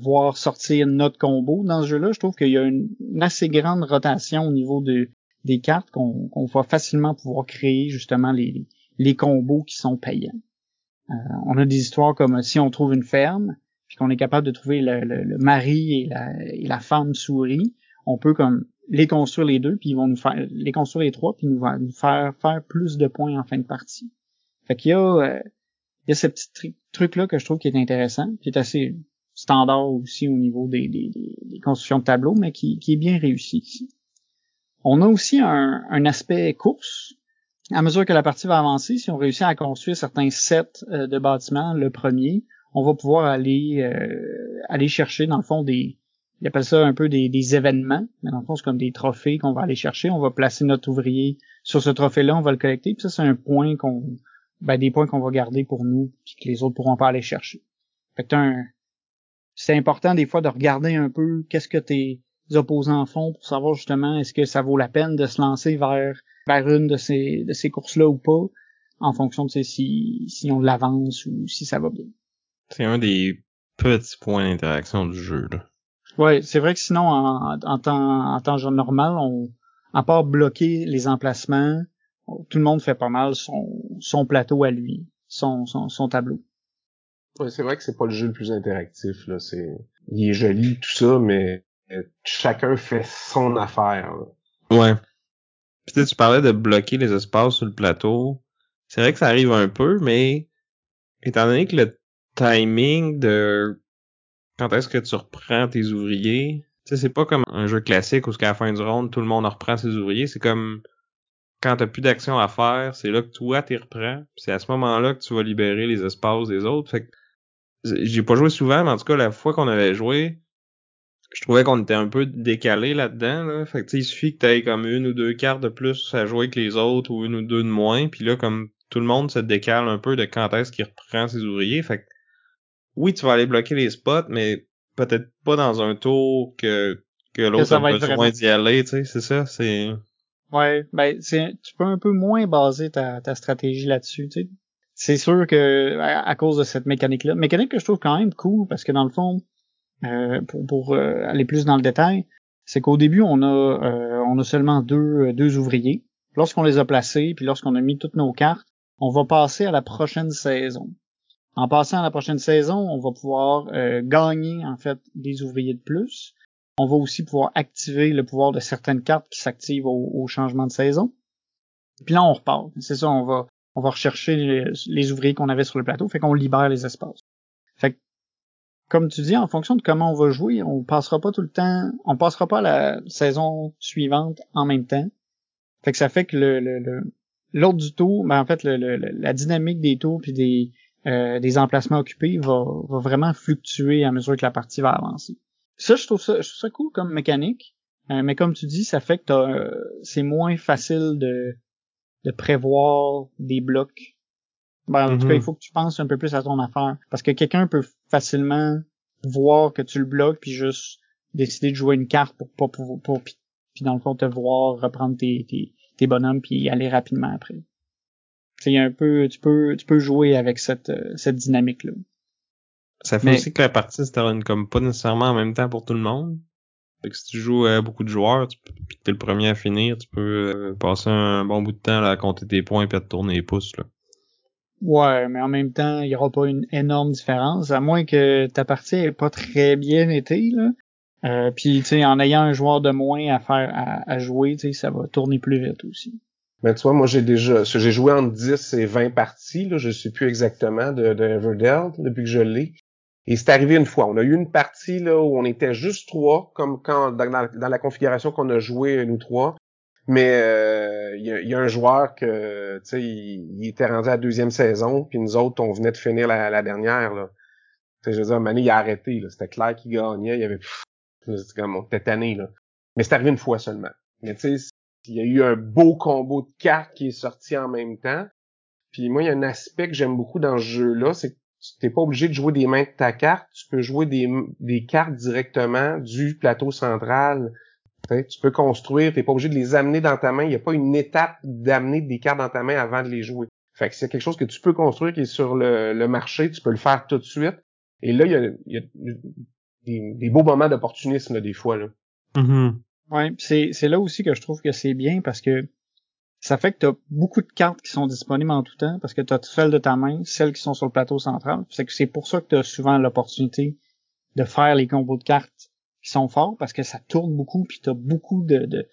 voir sortir notre combo dans ce jeu-là, je trouve qu'il y a une, assez grande rotation au niveau de, des cartes qu'on va facilement pouvoir créer justement les, les combos qui sont payants. Euh, on a des histoires comme si on trouve une ferme, puis qu'on est capable de trouver le, mari et la, femme souris, on peut comme les construire les deux, puis ils vont nous faire les construire les trois, puis nous, nous faire faire plus de points en fin de partie. Fait qu'il y a euh, il y a ce petit truc là que je trouve qui est intéressant, qui est assez standard aussi au niveau des, des, des constructions de tableaux, mais qui, qui, est bien réussi ici. On a aussi un, un aspect course à mesure que la partie va avancer, si on réussit à construire certains sets euh, de bâtiments, le premier, on va pouvoir aller euh, aller chercher dans le fond des ils appellent ça un peu des, des événements, mais dans le fond c'est comme des trophées qu'on va aller chercher. On va placer notre ouvrier sur ce trophée-là, on va le collecter, puis ça c'est un point qu'on ben, des points qu'on va garder pour nous, puis que les autres pourront pas aller chercher. Fait que un... c'est important des fois de regarder un peu qu'est-ce que tes opposants font pour savoir justement est-ce que ça vaut la peine de se lancer vers vers une de ces, de ces courses-là ou pas, en fonction de si, si on l'avance ou si ça va bien. C'est un des petits points d'interaction du jeu, là. Ouais, c'est vrai que sinon, en, en, temps, en temps normal, on, à part bloquer les emplacements, tout le monde fait pas mal son, son plateau à lui, son, son, son tableau. C'est vrai que c'est pas le jeu le plus interactif, là. C'est, il est joli, tout ça, mais chacun fait son affaire, Ouais. Puis tu parlais de bloquer les espaces sur le plateau. C'est vrai que ça arrive un peu, mais étant donné que le timing de quand est-ce que tu reprends tes ouvriers, tu sais, c'est pas comme un jeu classique où qu'à la fin du round, tout le monde reprend ses ouvriers. C'est comme quand t'as plus d'action à faire, c'est là que toi t'y reprends. C'est à ce moment-là que tu vas libérer les espaces des autres. Fait que j'ai pas joué souvent, mais en tout cas la fois qu'on avait joué, je trouvais qu'on était un peu décalé là-dedans. Là. Fait que il suffit que t'aies comme une ou deux cartes de plus à jouer que les autres ou une ou deux de moins. Puis là, comme tout le monde se décale un peu de quand est-ce qu'il reprend ses ouvriers. Fait que oui, tu vas aller bloquer les spots, mais peut-être pas dans un tour que, que l'autre a besoin d'y aller, tu sais, c'est ça, c'est... Ouais, ben c'est tu peux un peu moins baser ta, ta stratégie là-dessus, tu sais. C'est sûr que à, cause de cette mécanique-là, mécanique que je trouve quand même cool parce que dans le fond, euh, pour, pour euh, aller plus dans le détail, c'est qu'au début, on a, euh, on a seulement deux, deux ouvriers. Lorsqu'on les a placés, puis lorsqu'on a mis toutes nos cartes, on va passer à la prochaine saison. En passant à la prochaine saison, on va pouvoir gagner en fait des ouvriers de plus. On va aussi pouvoir activer le pouvoir de certaines cartes qui s'activent au, au, changement de saison. Puis là, on repart. C'est ça, on va on va rechercher les, ouvriers qu'on avait sur le plateau, fait qu'on libère les espaces. Fait que comme tu dis, en fonction de comment on va jouer, on passera pas tout le temps, on passera pas la saison suivante en même temps. Fait que ça fait que le, l'autre du tour, ben en fait la dynamique des tours puis des euh, des emplacements occupés va, va vraiment fluctuer à mesure que la partie va avancer. Ça, je trouve ça, je trouve ça cool comme mécanique, euh, mais comme tu dis, ça fait que euh, c'est moins facile de de prévoir des blocs ben, en tout cas, il mhm. faut que tu penses un peu plus à ton affaire. Parce que quelqu'un peut facilement voir que tu le bloques puis juste décider de jouer une carte pour pas pour, pour, puis dans le fond te voir reprendre tes, tes, tes bonhommes puis aller rapidement après. C'est un peu tu peux tu peux jouer avec cette cette dynamique là. Ça fait aussi que la partie se termine comme pas nécessairement en même temps pour tout le monde. Fait que si tu joues à beaucoup de joueurs, tu, pis que t'es le premier à finir, tu peux euh, passer un bon bout de temps là, à compter tes points et à te tourner les pouces. Là. Ouais, mais en même temps, il y aura pas une énorme différence, à moins que ta partie ait pas très bien été, là. Euh, puis, tu sais, en ayant un joueur de moins à faire à, à jouer, tu sais, ça va tourner plus vite aussi. Mais tu vois, moi j'ai déjà j'ai joué entre 10 et 20 parties, là, je sais plus exactement de, de Everdell depuis que je l'ai. Et c'est arrivé une fois. On a eu une partie là où on était juste trois, comme quand dans, la configuration qu'on a joué nous trois. Mais euh, il y, a, un joueur que tu sais, il, était rendu à la deuxième saison, puis nous autres, on venait de finir la, la dernière. Là. sais, je veux dire, Mané, il a arrêté. C'était clair qu'il gagnait. Il y avait c'était comme on était tanné, là. Mais c'est arrivé une fois seulement. Mais tu sais, il y a eu un beau combo de cartes qui est sorti en même temps. Puis moi, il y a un aspect que j'aime beaucoup dans ce jeu-là, c'est n'es pas obligé de jouer des mains de ta carte, tu peux jouer des, des cartes directement du plateau central. tu peux construire, t'es pas obligé de les amener dans ta main. Il n'y a pas une étape d'amener des cartes dans ta main avant de les jouer. Fait que c'est quelque chose que tu peux construire qui est sur le, marché, tu peux le faire tout de suite. Et là, il y a, il y a des, des, beaux moments d'opportunisme des fois. Là. Mm-hmm. Ouais, c'est, c'est là aussi que je trouve que c'est bien parce que ça fait que tu as beaucoup de cartes qui sont disponibles en tout temps parce que tu as celles de ta main, celles qui sont sur le plateau central. C'est que c'est pour ça que tu as souvent l'opportunité de faire les combos de cartes qui sont forts parce que ça tourne beaucoup puis tu beaucoup de,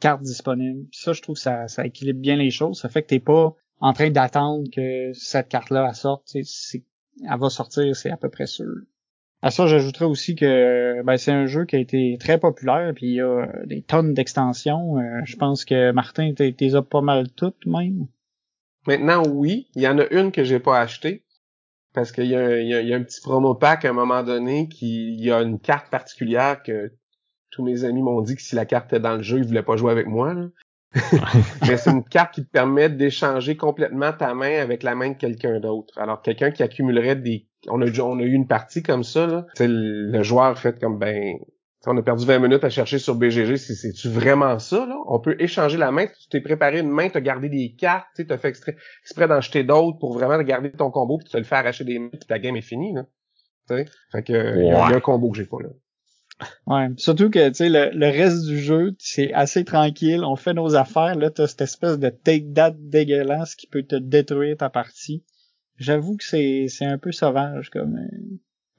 cartes disponibles. ça, je trouve que ça, ça équilibre bien les choses. Ça fait que t'es pas en train d'attendre que cette carte-là sorte. C'est, elle va sortir, c'est à peu près sûr. À ça, j'ajouterais aussi que ben, c'est un jeu qui a été très populaire, puis il y a des tonnes d'extensions. Euh, je pense que Martin, t'es as pas mal toutes même. Maintenant, oui. Il y en a une que j'ai pas achetée. Parce qu'il y, y, a un petit promo pack à un moment donné qui y a une carte particulière que tous mes amis m'ont dit que si la carte était dans le jeu, ils voulaient pas jouer avec moi. Mais c'est une carte qui te permet d'échanger complètement ta main avec la main de quelqu'un d'autre. Alors quelqu'un qui accumulerait des on a, on a eu une partie comme ça, là. le, le joueur fait comme, ben, on a perdu 20 minutes à chercher sur BGG, c'est-tu vraiment ça, là? On peut échanger la main, tu t'es préparé une main, tu as gardé des cartes, tu as fait exprès, exprès d'en jeter d'autres pour vraiment garder ton combo, puis tu te le fais arracher des mains, puis ta game est finie, là. T'sais? Fait que, il y, a un combo que j'ai pas, là. Ouais, surtout que, tu sais, le, le, reste du jeu, c'est assez tranquille, on fait nos affaires, là, t'as cette espèce de take-that dégueulasse qui peut te détruire ta partie j'avoue que c'est c'est un peu sauvage comme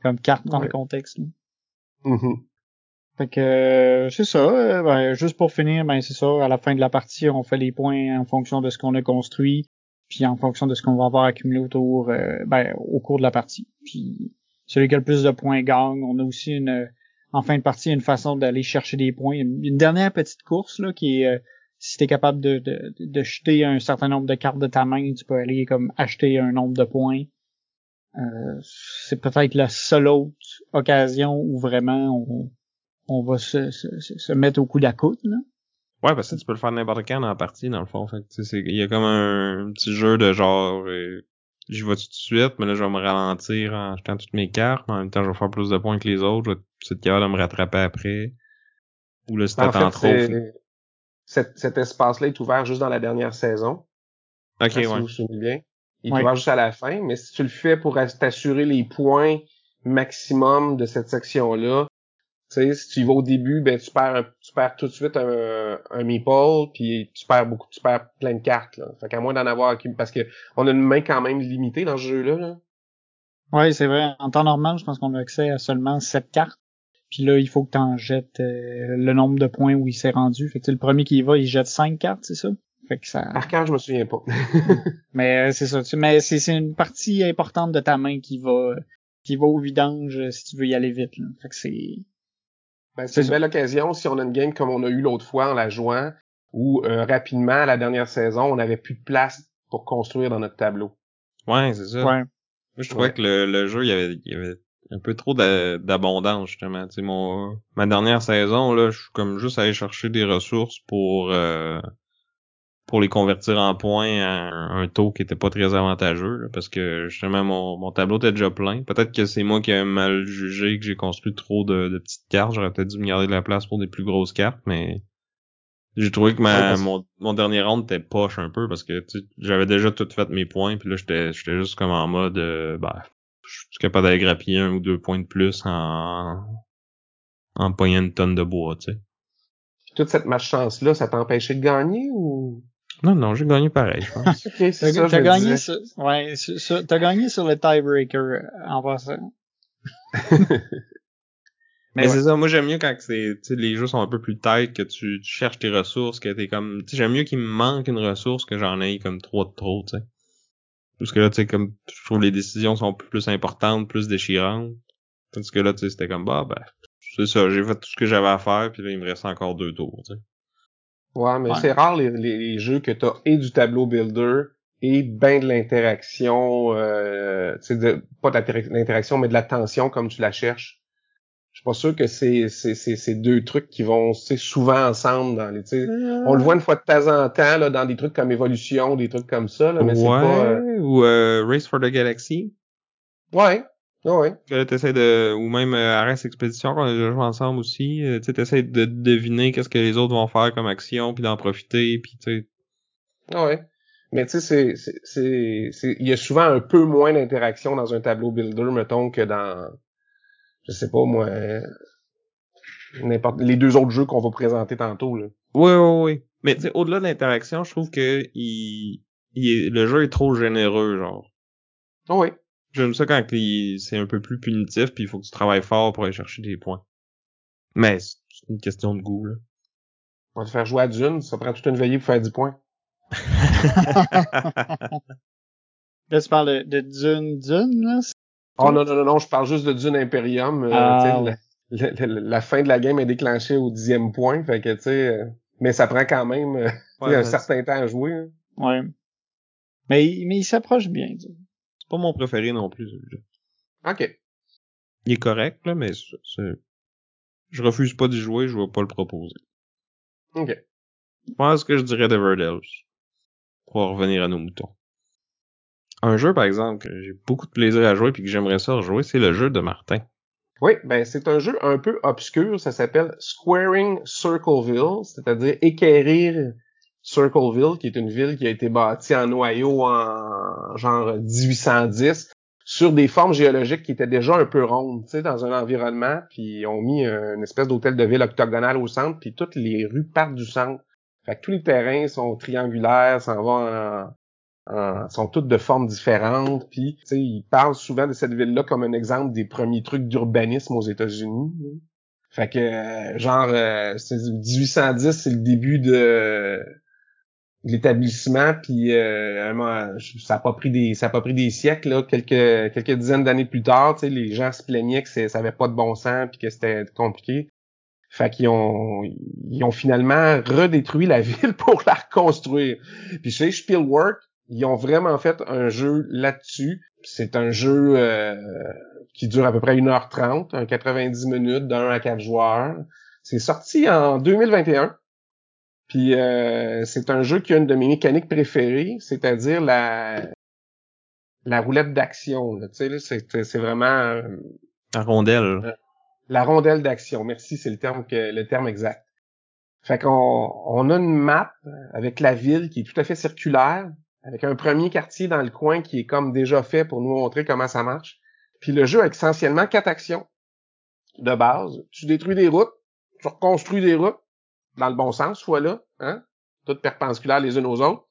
comme carte dans le contexte. Mm-hmm. Fait que euh, c'est ça. Euh, ben, juste pour finir, ben c'est ça. À la fin de la partie, on fait les points en fonction de ce qu'on a construit, puis en fonction de ce qu'on va avoir accumulé autour, euh, ben, au cours de la partie. Puis celui qui a le plus de points gagne. On a aussi une en fin de partie une façon d'aller chercher des points. Une, dernière petite course là qui est si t'es capable de, de, de, jeter un certain nombre de cartes de ta main, tu peux aller comme acheter un nombre de points. Euh, c'est peut-être la seule autre occasion où vraiment on, on va se, se, se mettre au coup d'à là. Ouais, parce que tu peux le faire n'importe quand dans la partie, dans le fond. Fait il y a comme un, petit jeu de genre, euh, j'y vais tout de suite, mais là, je vais me ralentir en jetant toutes mes cartes, mais en même temps, je vais faire plus de points que les autres, je vais être capable de me rattraper après. Ou là, si t'attends trop cet, espace-là est ouvert juste dans la dernière saison. Ok, ouais. Si vous vous souvenez bien. Il est ouvert juste à la fin, mais si tu le fais pour t'assurer les points maximum de cette section-là, tu sais, si tu y vas au début, ben tu perds, tu perds tout de suite un, un meeple, puis tu perds beaucoup, tu perds plein de cartes. Là. Fait qu'à moins d'en avoir parce que on a une main quand même limitée dans ce jeu-là. Là. Oui, c'est vrai. En temps normal, je pense qu'on a accès à seulement sept cartes. Puis là, il faut que tu en jettes euh, le nombre de points où il s'est rendu. Fait que le premier qui y va, il jette cinq cartes, c'est ça? Fait que ça... Par carte, je me souviens pas. mais euh, c'est ça. Mais c'est une partie importante de ta main qui va qui va au vidange euh, si tu veux y aller vite. Là. Fait que c'est. Ben, c'est une belle occasion si on a une game comme on a eu l'autre fois en la jouant, où rapidement, à la dernière saison, on avait plus de place pour construire dans notre tableau. Ouais, c'est ça. Ouais. Moi, je trouvais que le, le jeu, il y avait, il y avait un peu trop d'abondance justement. Tu sais, mon ma dernière saison là, je suis comme juste allé chercher des ressources pour euh, pour les convertir en points à un, taux qui était pas très avantageux parce que justement mon, mon tableau était déjà plein. Peut-être que c'est moi qui ai mal jugé que j'ai construit trop de, de petites cartes. J'aurais peut-être dû me garder de la place pour des plus grosses cartes, mais j'ai trouvé que ma, mon, mon dernier round était poche un peu parce que j'avais déjà tout fait mes points puis là j'étais j'étais juste comme en mode euh, bah je suis capable d'aller grappiller un ou deux points de plus en en pognant une tonne de bois, tu sais. Toute cette malchance-là, ça t'a empêché de gagner ou? Non, non, j'ai gagné pareil, je pense. ok, c'est ça, T'as gagné, sur, ouais, sur- sur- t'as gagné sur le tiebreaker euh, en passant. Mais ouais. c'est ça, moi j'aime mieux quand c'est, tu sais, les jeux sont un peu plus tight, que tu, tu cherches tes ressources, que t'es comme, tu sais, j'aime mieux qu'il me manque une ressource que j'en ai comme trois de trop, tu sais. Parce que là, tu sais, comme, je trouve les décisions sont plus importantes, plus déchirantes. Tandis que là, tu sais, c'était comme, bah, ben, c'est ça, j'ai fait tout ce que j'avais à faire, puis là, il me reste encore deux tours, tu sais. Ouais, mais Ouais. c'est rare les, les, les jeux que t'as et du tableau builder et ben de l'interaction, euh, tu sais, pas de l'inter- l'interaction, mais de la tension comme tu la cherches. Je suis pas sûr que c'est c'est c'est c'est deux trucs qui vont souvent ensemble dans les sais, on le voit une fois de temps en temps là dans des trucs comme évolution des trucs comme ça là mais c'est pas euh, ou euh, Race for the Galaxy, ouais ouais que là, t'essaies de, ou même euh, Arrest Expedition, qu'on a déjà joué ensemble aussi, euh, tu sais, t'essaies de deviner qu'est-ce que les autres vont faire comme action, puis d'en profiter, puis tu sais, ouais. Mais tu sais c'est c'est c'est c'est- il y a souvent un peu moins d'interaction dans un tableau builder mettons que dans je sais pas moi euh, n'importe les deux autres jeux qu'on va présenter tantôt là Oui, oui, oui. Mais tu sais, au-delà de l'interaction, je trouve que il, il est- le jeu est trop généreux, genre. oui J'aime ça quand il- c'est un peu plus punitif, puis il faut que tu travailles fort pour aller chercher des points. Mais c'est c'est une question de goût, là. on va te faire jouer à Dune ça prend toute une veillée pour faire 10 points Là, tu parles de, de Dune Dune, là? Oh non, non, non, non, je parle juste de Dune Imperium. euh, Ah, tu sais, la, la- la- la fin de la game est déclenchée au dixième point, fait que tu sais, euh, mais ça prend quand même euh, un certain temps à jouer. hein. Ouais. Mais, il- mais il s'approche bien. C'est pas mon préféré non plus, celui-là. Ok. Il est correct, là, mais c'est- c'est- je refuse pas d'y jouer, je vais pas le proposer. Ok. Je pense que je dirais Deverdales. Pour revenir à nos moutons. Un jeu, par exemple, que j'ai beaucoup de plaisir à jouer puis que j'aimerais ça rejouer, c'est le jeu de Martin. Oui, ben c'est un jeu un peu obscur, ça s'appelle Squaring Circleville, c'est-à-dire équerrir Circleville, qui est une ville qui a été bâtie en Ohio en genre 1810 sur des formes géologiques qui étaient déjà un peu rondes, tu sais, dans un environnement, puis ils ont mis euh, une espèce d'hôtel de ville octogonal au centre, puis toutes les rues partent du centre. Fait que tous les terrains sont triangulaires, s'en vont en- sont toutes de formes différentes, puis tu sais, ils parlent souvent de cette ville-là comme un exemple des premiers trucs d'urbanisme aux États-Unis. Fait que euh, genre euh, c'est 1810, c'est le début de l'établissement puis euh, ça a pas pris des ça a pas pris des siècles là quelques quelques dizaines d'années plus tard tu sais les gens se plaignaient que ça avait pas de bon sens puis que c'était compliqué fait qu'ils ont ils ont finalement redétruit la ville pour la reconstruire puis chez Spielwork ils ont vraiment fait un jeu là-dessus c'est un jeu euh, qui dure à peu près 1h30 un 90 minutes d'un à quatre joueurs c'est sorti en 2021 puis euh, c'est un jeu qui a une de mes mécaniques préférées, c'est-à-dire la la roulette d'action. là. Tu sais, là, c'est c'est vraiment euh, La rondelle. la rondelle d'action. Merci, c'est le terme que le terme exact. Fait qu'on on a une map avec la ville qui est tout à fait circulaire, avec un premier quartier dans le coin qui est comme déjà fait pour nous montrer comment ça marche. Puis le jeu a essentiellement quatre actions de base. Tu détruis des routes, tu reconstruis des routes, dans le bon sens, soit là, hein, toutes perpendiculaires les unes aux autres.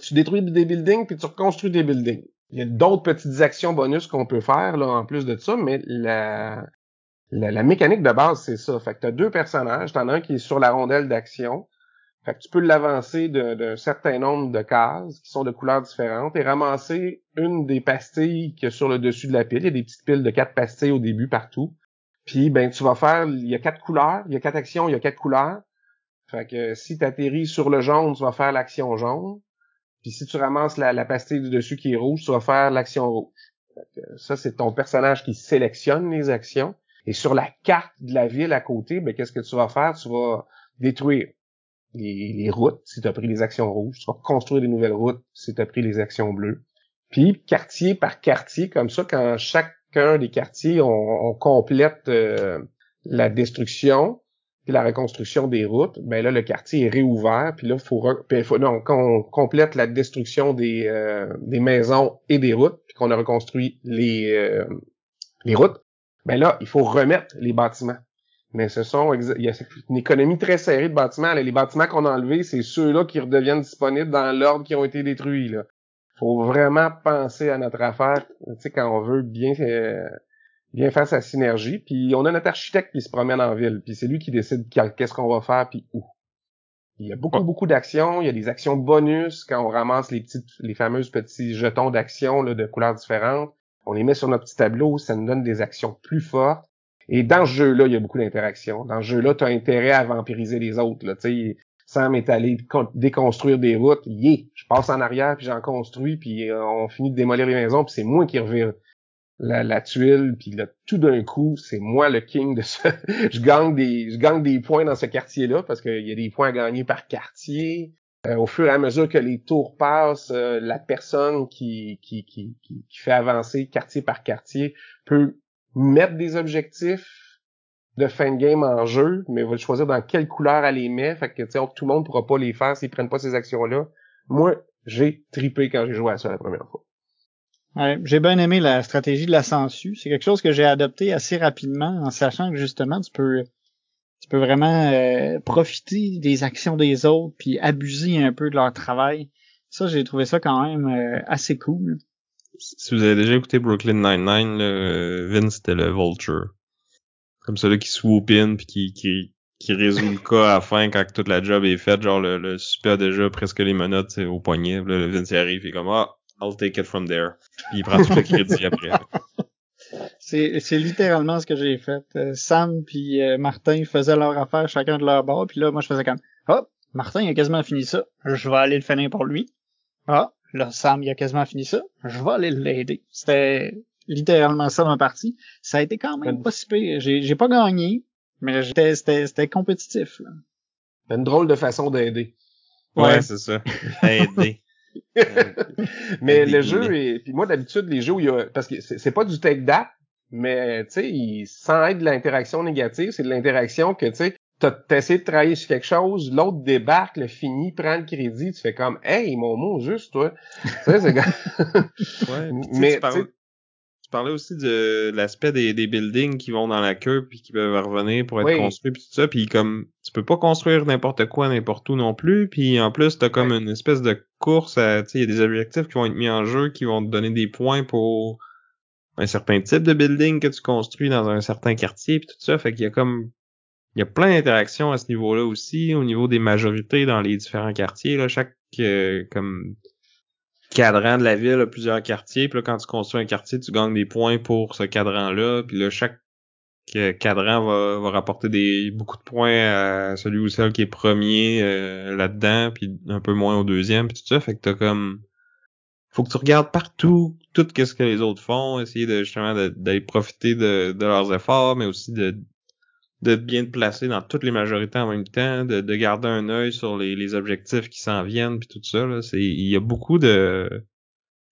Tu détruis des buildings, puis tu reconstruis des buildings. Il y a d'autres petites actions bonus qu'on peut faire, là, en plus de ça, mais la, la, la mécanique de base, c'est ça. Fait que t'as deux personnages, t'en as un qui est sur la rondelle d'action. Fait que tu peux l'avancer d'un certain nombre de cases qui sont de couleurs différentes et ramasser une des pastilles qu'il y sur le dessus de la pile. Il y a des petites piles de quatre pastilles au début partout. Puis ben tu vas faire, il y a quatre couleurs, il y a quatre actions, il y a quatre couleurs. Fait que si tu atterris sur le jaune, tu vas faire l'action jaune. Puis si tu ramasses la, pastille du dessus qui est rouge, tu vas faire l'action rouge. Ça, c'est ton personnage qui sélectionne les actions. Et sur la carte de la ville à côté, ben qu'est-ce que tu vas faire? Tu vas détruire les, routes si tu as pris les actions rouges. Tu vas construire des nouvelles routes si tu as pris les actions bleues. Puis quartier par quartier, comme ça, quand chacun des quartiers, on, on complète euh, la destruction puis la reconstruction des routes, ben là le quartier est réouvert, puis là faut, il faut quand on complète la destruction des euh, des maisons et des routes, puis qu'on a reconstruit les euh, les routes, ben là il faut remettre les bâtiments. Mais ce sont il y a une économie très serrée de bâtiments. Les bâtiments qu'on a enlevés, c'est ceux-là qui redeviennent disponibles dans l'ordre qui ont été détruits. Là. Faut vraiment penser à notre affaire, tu sais, quand on veut bien euh, bien faire sa synergie. Puis on a notre architecte qui se promène en ville, puis c'est lui qui décide qu'est-ce qu'on va faire puis où. Il y a beaucoup, beaucoup d'actions. Il y a des actions bonus quand on ramasse les petites, les fameuses petits jetons d'actions de couleurs différentes. On les met sur notre petit tableau, ça nous donne des actions plus fortes. Et dans ce jeu-là, il y a beaucoup d'interactions. Dans ce jeu-là, tu as intérêt à vampiriser les autres. Là. sais, Sam est allé déconstruire des routes. Yeah, je passe en arrière, puis j'en construis, puis euh, on finit de démolir les maisons, puis c'est moi qui revire la, la tuile, puis là, tout d'un coup, c'est moi le king de ce... je gagne des je gagne des points dans ce quartier-là, parce qu'il y a des points à gagner par quartier. Euh, au fur et à mesure que les tours passent, euh, la personne qui, qui, qui, qui, fait avancer quartier par quartier peut mettre des objectifs de fin de game en jeu, mais va choisir dans quelle couleur elle les met. Fait que tout le monde pourra pas les faire s'ils prennent pas ces actions-là. Moi, j'ai tripé quand j'ai joué à ça la première fois. Ouais, j'ai bien aimé la stratégie de la sensu. C'est quelque chose que j'ai adopté assez rapidement en sachant que justement tu peux tu peux vraiment euh, profiter des actions des autres puis abuser un peu de leur travail. Ça, j'ai trouvé ça quand même euh, assez cool si vous avez déjà écouté Brooklyn Nine-Nine, euh, Vince c'était le Vulture. Comme celui qui swoop in puis qui, qui, qui résout le cas à la fin quand toute la job est faite. Genre le, le super déjà presque les menottes au poignet. Là, le Vince arrive et comme ah, I'll take it from there. Puis il prend tout le crédit après. C'est, c'est littéralement ce que j'ai fait. Euh, Sam puis euh, Martin faisaient leur affaire chacun de leur bord, puis là moi je faisais comme hop, Martin a quasiment fini ça, je vais aller le finir pour lui. Ah, Là, Sam, il a quasiment fini ça. Je vais aller l'aider. C'était littéralement ça ma partie. Ça a été quand même pas si pire. J'ai, j'ai pas gagné, mais c'était, c'était, c'était compétitif. Là. une drôle de façon d'aider. Ouais, c'est ça. Aider. mais le jeu est, puis moi d'habitude les jeux où il y a, parce que c'est, pas du take that, mais tu sais, sans être de l'interaction négative, c'est de l'interaction que tu sais, t'as essayé de travailler sur quelque chose, l'autre débarque, le finit, prend le crédit, tu fais comme Hey, mon mot juste, toi. tu sais, c'est ouais, Mais tu parlais, tu parlais, aussi de l'aspect des, des buildings qui vont dans la queue puis qui peuvent revenir pour être construits puis tout ça. Puis comme tu peux pas construire n'importe quoi n'importe où non plus. Puis en plus, t'as comme une espèce de course à. Tu sais, il y a des objectifs qui vont être mis en jeu qui vont te donner des points pour un certain type de building que tu construis dans un certain quartier puis tout ça. Fait qu'il y a comme il y a plein d'interactions à ce niveau-là aussi, au niveau des majorités dans les différents quartiers. Là, chaque euh, comme cadran de la ville a plusieurs quartiers. Puis là, quand tu construis un quartier, tu gagnes des points pour ce cadran-là. Puis là, chaque euh, cadran va, va rapporter des beaucoup de points à celui ou celle qui est premier euh, là-dedans, puis un peu moins au deuxième, puis tout ça. Fait que t'as comme faut que tu regardes partout tout ce que les autres font, essayer de justement d'aller profiter de, de leurs efforts, mais aussi de de bien te placer dans toutes les majorités en même temps, de, de garder un œil sur les, les objectifs qui s'en viennent puis tout ça. Là. C'est, il y a beaucoup de,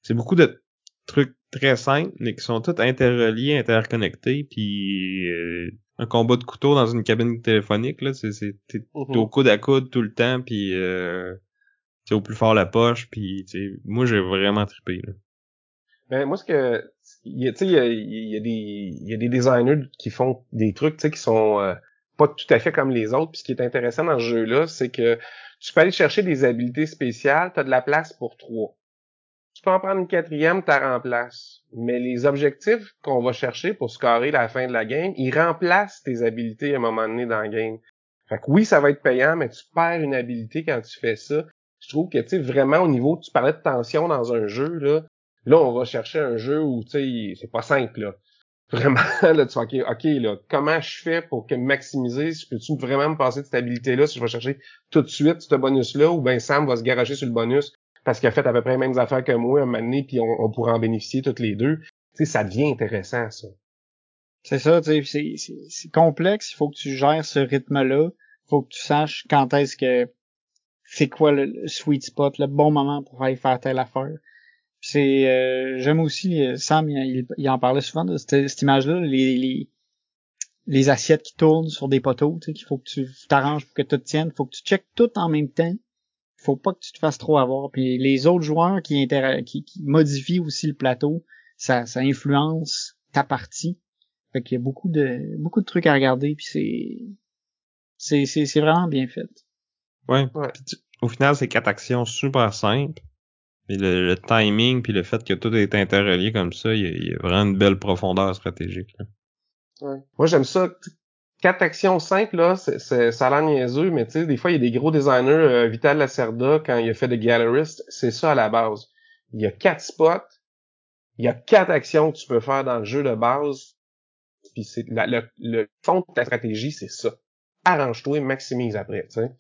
c'est beaucoup de trucs très simples mais qui sont tous interreliés, interconnectés. Puis euh, un combat de couteau dans une cabine téléphonique là, c'est, c'est t'es, mm-hmm. au coude à coude tout le temps puis euh, au plus fort la poche. Puis moi j'ai vraiment trippé. Là. Ben, moi, ce que, il y a, il y a, y a des, il y a des designers qui font des trucs, qui sont euh, pas tout à fait comme les autres. Puis ce qui est intéressant dans ce jeu-là, c'est que tu peux aller chercher des habilités spéciales, tu as de la place pour trois. Tu peux en prendre une quatrième, tu remplaces. Mais les objectifs qu'on va chercher pour scorer la fin de la game, ils remplacent tes habilités à un moment donné dans la game. Fait que oui, ça va être payant, mais tu perds une habilité quand tu fais ça. Je trouve que, tu sais, vraiment au niveau, tu parlais de tension dans un jeu, là, Là, on va chercher un jeu où, tu sais, c'est pas simple, là. Vraiment, là, tu vas, OK, OK, là, comment je fais pour que maximiser? Je peux-tu vraiment me passer de cette habilité-là si je vais chercher tout de suite ce bonus-là ou ben Sam va se garager sur le bonus parce qu'il a fait à peu près les mêmes affaires que moi un moment donné puis on, pourra en bénéficier toutes les deux. Tu sais, ça devient intéressant, ça. C'est ça, tu sais, c'est complexe. Il faut que tu gères ce rythme-là. Il faut que tu saches quand est-ce que c'est quoi le, sweet spot, le bon moment pour aller faire telle affaire. C'est euh, j'aime aussi euh, Sam il, il, en parlait souvent de cette, image-là, les, les, les assiettes qui tournent sur des poteaux, tu sais, qu'il faut que tu t'arranges pour que tout tienne, faut que tu checkes tout en même temps. Faut pas que tu te fasses trop avoir. Puis les autres joueurs qui, qui, qui modifient aussi le plateau, ça, ça influence ta partie. Fait qu'il y a beaucoup de beaucoup de trucs à regarder puis c'est c'est c'est c'est vraiment bien fait. Ouais. Ouais. Puis tu- au final, c'est quatre actions super simples. Le, le timing puis le fait que tout est interrelié comme ça, il y a, vraiment une belle profondeur stratégique. là. Ouais. Moi, j'aime ça. Quatre actions simples, là, c'est, c'est- ça a l'air niaiseux, mais tu sais, des fois, il y a des gros designers, euh, Vital Lacerda, quand il a fait The Gallerist, c'est ça à la base. Il y a quatre spots, il y a quatre actions que tu peux faire dans le jeu de base, puis c'est le, le fond de ta stratégie, c'est ça. Arrange-toi et maximise après, tu sais.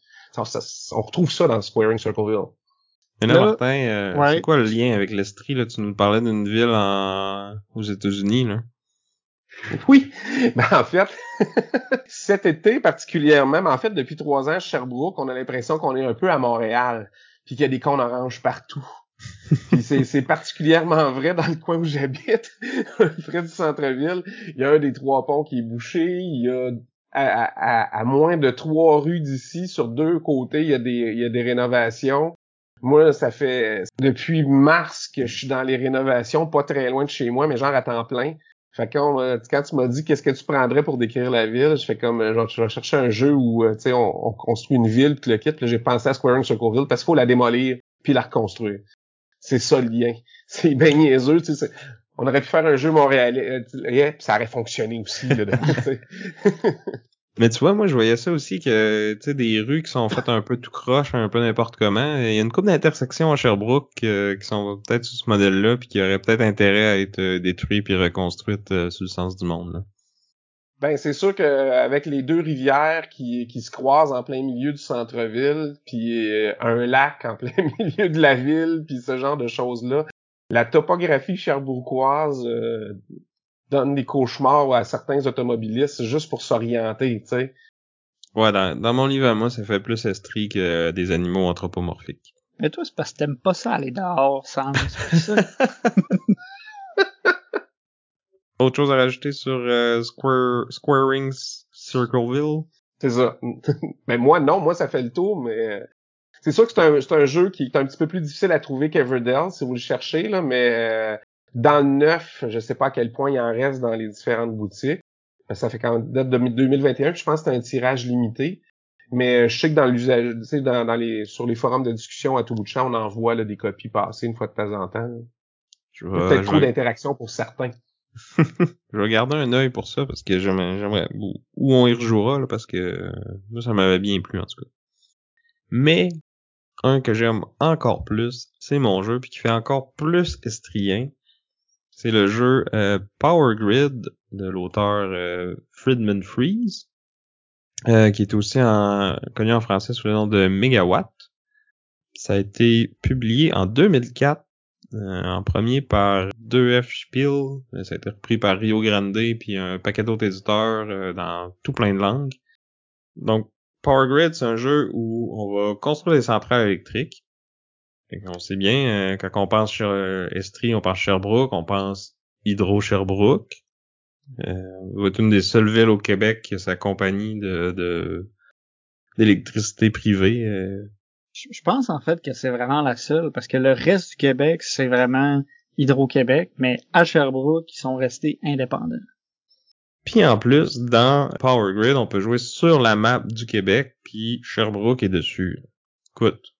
Ça- on retrouve ça dans Squaring Circleville. Mais là, Là, Martin, euh, ouais. c'est quoi le lien avec l'Estrie? Là? Tu nous parlais d'une ville en... aux États-Unis. là. Oui, ben en fait, cet été particulièrement, mais en fait depuis trois ans, Sherbrooke, on a l'impression qu'on est un peu à Montréal, puis qu'il y a des cônes oranges partout. puis c'est, c'est particulièrement vrai dans le coin où j'habite, près du centre-ville. Il y a un des trois ponts qui est bouché, il y a à, à- à moins de trois rues d'ici, sur deux côtés, il y a des, il y a des rénovations. Moi, ça fait depuis mars que je suis dans les rénovations, pas très loin de chez moi, mais genre à temps plein. Fait que quand, on- quand tu m'as dit qu'est-ce que tu prendrais pour décrire la ville, je fais comme euh, genre je vais chercher un jeu où euh, tu sais on, on construit une ville puis le kit, j'ai pensé à Squaring Circleville parce qu'il faut la démolir puis la reconstruire. C'est ça le lien. C'est bien niaiseux, tu sais. On aurait pu faire un jeu montréalais, euh, tu- puis ça aurait fonctionné aussi là, tu. Mais tu vois, moi, je voyais ça aussi que, tu sais, des rues qui sont faites un peu tout croche, un peu n'importe comment. Il y a une couple d'intersections à Sherbrooke euh, qui sont peut-être sur ce modèle-là, puis qui auraient peut-être intérêt à être euh, détruites puis reconstruites euh, sur le sens du monde. Là. Ben c'est sûr que avec les deux rivières qui, qui se croisent en plein milieu du centre-ville, puis euh, un lac en plein milieu de la ville, puis ce genre de choses-là, la topographie cherbourgoise euh, donne des cauchemars à certains automobilistes juste pour s'orienter, tu sais. Ouais, dans, dans mon livre à moi, ça fait plus estrie que euh, des animaux anthropomorphiques. Mais toi, c'est parce que t'aimes pas ça aller dehors, Sam. Ça. Autre chose à rajouter sur euh, Square, Squaring Circleville? C'est ça. mais moi, non, moi, ça fait le tour, mais c'est sûr que c'est un, c'est un jeu qui est un petit peu plus difficile à trouver qu'Everdell, si vous le cherchez, là, mais euh, dans le neuf, je sais pas à quel point il en reste dans les différentes boutiques. Ça fait quand date de 2021, puis je pense que c'est un tirage limité. Mais je sais que dans l'usage, tu sais, dans, dans les, sur les forums de discussion à tout bout de champ, on en voit là, des copies passer une fois de temps en temps. Peut-être je trop d'interaction pour certains. je vais garder un œil pour ça parce que j'aimerais, où on y rejouera là, parce que euh, moi ça m'avait bien plu en tout cas. Mais un que j'aime encore plus, c'est mon jeu puis qui fait encore plus estrien. C'est le jeu euh, Power Grid de l'auteur euh, Friedman Freeze, euh, qui est aussi connu en français sous le nom de Megawatt. Ça a été publié en 2004 euh, en premier par 2F Spiel, ça a été repris par Rio Grande puis un paquet d'autres éditeurs dans tout plein de langues. Donc Power Grid, c'est un jeu où on va construire des centrales électriques. On sait bien, euh, quand on pense sur euh, Estrie, on pense Sherbrooke, on pense Hydro-Sherbrooke. Euh, va être une des seules villes au Québec qui a sa compagnie de de- d'électricité privée. euh, Je je pense en fait que c'est vraiment la seule, parce que le reste du Québec, c'est vraiment Hydro-Québec, mais à Sherbrooke, ils sont restés indépendants. Puis en plus, dans Power Grid, on peut jouer sur la map du Québec, puis Sherbrooke est dessus. Écoute,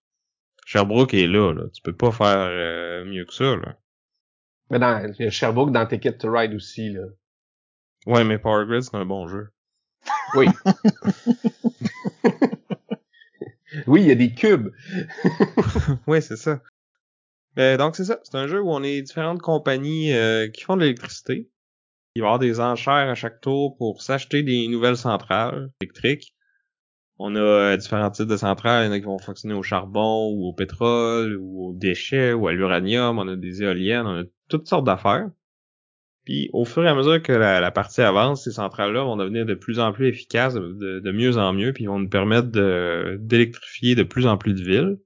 Sherbrooke est là, là. Tu peux pas faire euh, mieux que ça, là. Mais dans il y a Sherbrooke dans Ticket to Ride aussi, là. Ouais, mais Power Grid, c'est un bon jeu. Oui. oui, il y a des cubes. ouais, c'est ça. Euh, donc c'est ça, c'est un jeu où on est différentes compagnies euh, qui font de l'électricité. Il va y avoir des enchères à chaque tour pour s'acheter des nouvelles centrales électriques. On a euh, différents types de centrales, il y en a qui vont fonctionner au charbon ou au pétrole ou aux déchets ou à l'uranium, on a des éoliennes, on a toutes sortes d'affaires. Puis au fur et à mesure que la, partie avance, ces centrales-là vont devenir de plus en plus efficaces, de, mieux en mieux, puis vont nous permettre d'électrifier de plus en plus de villes.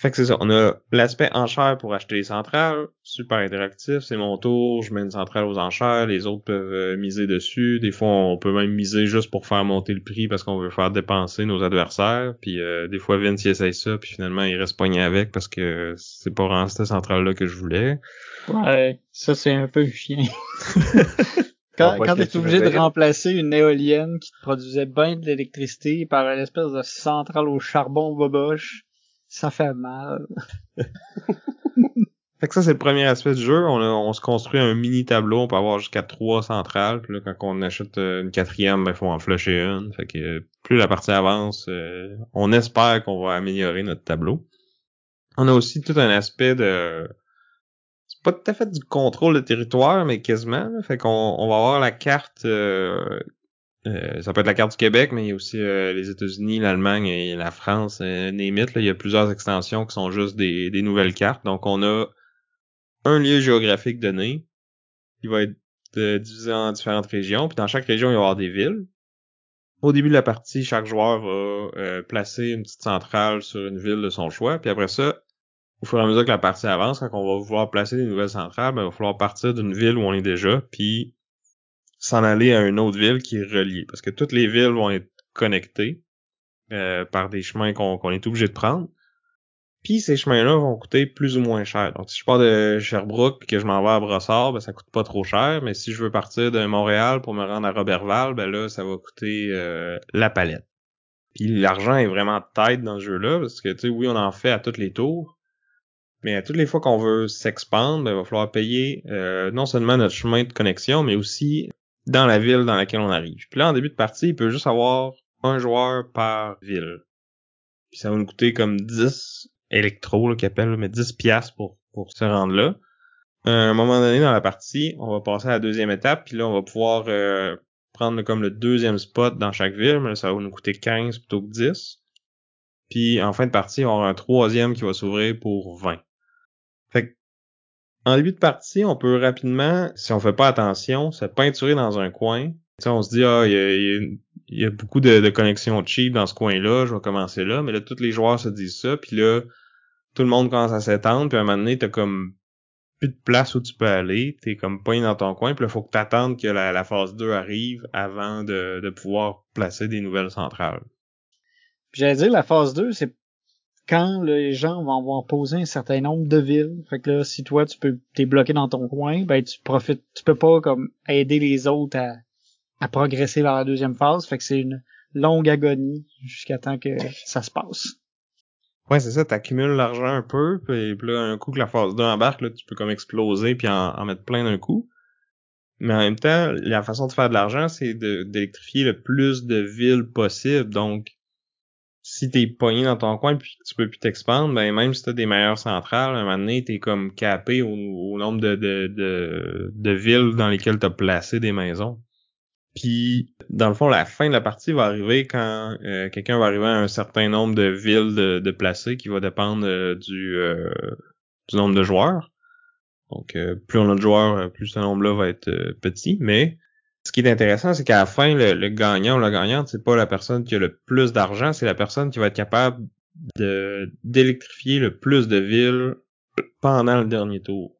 Fait que c'est ça, on a l'aspect enchère pour acheter les centrales, super interactif, c'est mon tour, je mets une centrale aux enchères, les autres peuvent euh, miser dessus, des fois on peut même miser juste pour faire monter le prix parce qu'on veut faire dépenser nos adversaires, puis euh, des fois Vince il essaye ça, puis finalement il reste poigné avec parce que c'est pas vraiment cette centrale-là que je voulais. Ouais, ça c'est un peu chiant. Quand, quand t'es obligé de remplacer une éolienne qui te produisait bien de l'électricité par une espèce de centrale au charbon boboche, ça fait mal. Fait que ça, c'est le premier aspect du jeu. On, a- on se construit un mini tableau. On peut avoir jusqu'à trois centrales. Puis là, quand on achète euh, une quatrième, ben, faut en flusher une. Fait que euh, plus la partie avance, euh, on espère qu'on va améliorer notre tableau. On a aussi tout un aspect de... C'est pas tout à fait du contrôle de territoire, mais quasiment. Fait qu'on on va avoir la carte... euh, euh, ça peut être la carte du Québec, mais il y a aussi euh, les États-Unis, l'Allemagne et la France. Euh, là. Il y a plusieurs extensions qui sont juste des, des nouvelles cartes. Donc, on a un lieu géographique donné qui va être euh, divisé en différentes régions. Puis dans chaque région, il va y avoir des villes. Au début de la partie, chaque joueur va euh, placer une petite centrale sur une ville de son choix. Puis après ça, au fur et à mesure que la partie avance, quand on va vouloir placer des nouvelles centrales, ben, il va falloir partir d'une ville où on est déjà, puis s'en aller à une autre ville qui est reliée. Parce que toutes les villes vont être connectées euh, par des chemins qu'on qu'on est obligé de prendre. Puis ces chemins-là vont coûter plus ou moins cher. Donc si je pars de Sherbrooke et que je m'en vais à Brossard, ben ça coûte pas trop cher. Mais si je veux partir de Montréal pour me rendre à Robertval, ben là, ça va coûter euh, la palette. Puis l'argent est vraiment tête dans ce jeu-là, parce que tu sais, oui, on en fait à tous les tours. Mais à toutes les fois qu'on veut s'expandre, ben, il va falloir payer euh, non seulement notre chemin de connexion, mais aussi dans la ville dans laquelle on arrive. Puis là, en début de partie, il peut juste avoir un joueur par ville. Puis ça va nous coûter comme 10 électro, qu'ils appellent, mais 10 piastres pour, pour se rendre là. À un moment donné dans la partie, on va passer à la deuxième étape, puis là, on va pouvoir euh, prendre comme le deuxième spot dans chaque ville, mais là, ça va nous coûter 15 plutôt que 10. Puis en fin de partie, on avoir un troisième qui va s'ouvrir pour 20. En début de partie, on peut rapidement, si on fait pas attention, se peinturer dans un coin. Tu sais, on se dit, ah, il y a, beaucoup de, de connexions cheap dans ce coin-là, je vais commencer là. Mais là, tous les joueurs se disent ça, puis là, tout le monde commence à s'étendre, puis à un moment donné, t'as comme plus de place où tu peux aller, t'es comme pas dans ton coin, puis là, faut que t'attendes que la, la phase 2 arrive avant de, de pouvoir placer des nouvelles centrales. Puis J'allais dire, la phase 2, c'est quand les gens vont avoir posé un certain nombre de villes. Fait que là, si toi, tu peux, t'es bloqué dans ton coin, ben, tu profites, tu peux pas, comme, aider les autres à, à progresser vers la deuxième phase. Fait que c'est une longue agonie jusqu'à temps que ça se passe. Ouais, c'est ça, t'accumules l'argent un peu, puis, là, un coup que la phase 2 embarque, là, tu peux comme exploser puis en, en mettre plein d'un coup. Mais en même temps, la façon de faire de l'argent, c'est d'électrifier le plus de villes possible. Donc, si t'es pogné dans ton coin puis tu peux plus t'expandre, ben même si t'as des meilleures centrales, un moment donné, t'es comme capé au, au nombre de, de, de, de villes dans lesquelles t'as placé des maisons. Puis, dans le fond, la fin de la partie va arriver quand euh, quelqu'un va arriver à un certain nombre de villes de, de qui va dépendre euh, du, euh, du nombre de joueurs. Donc, plus on a de joueurs, plus ce nombre-là va être petit. Mais ce qui est intéressant, c'est qu'à la fin, le, le gagnant ou la gagnante, c'est pas la personne qui a le plus d'argent, c'est la personne qui va être capable de d'électrifier le plus de villes pendant le dernier tour.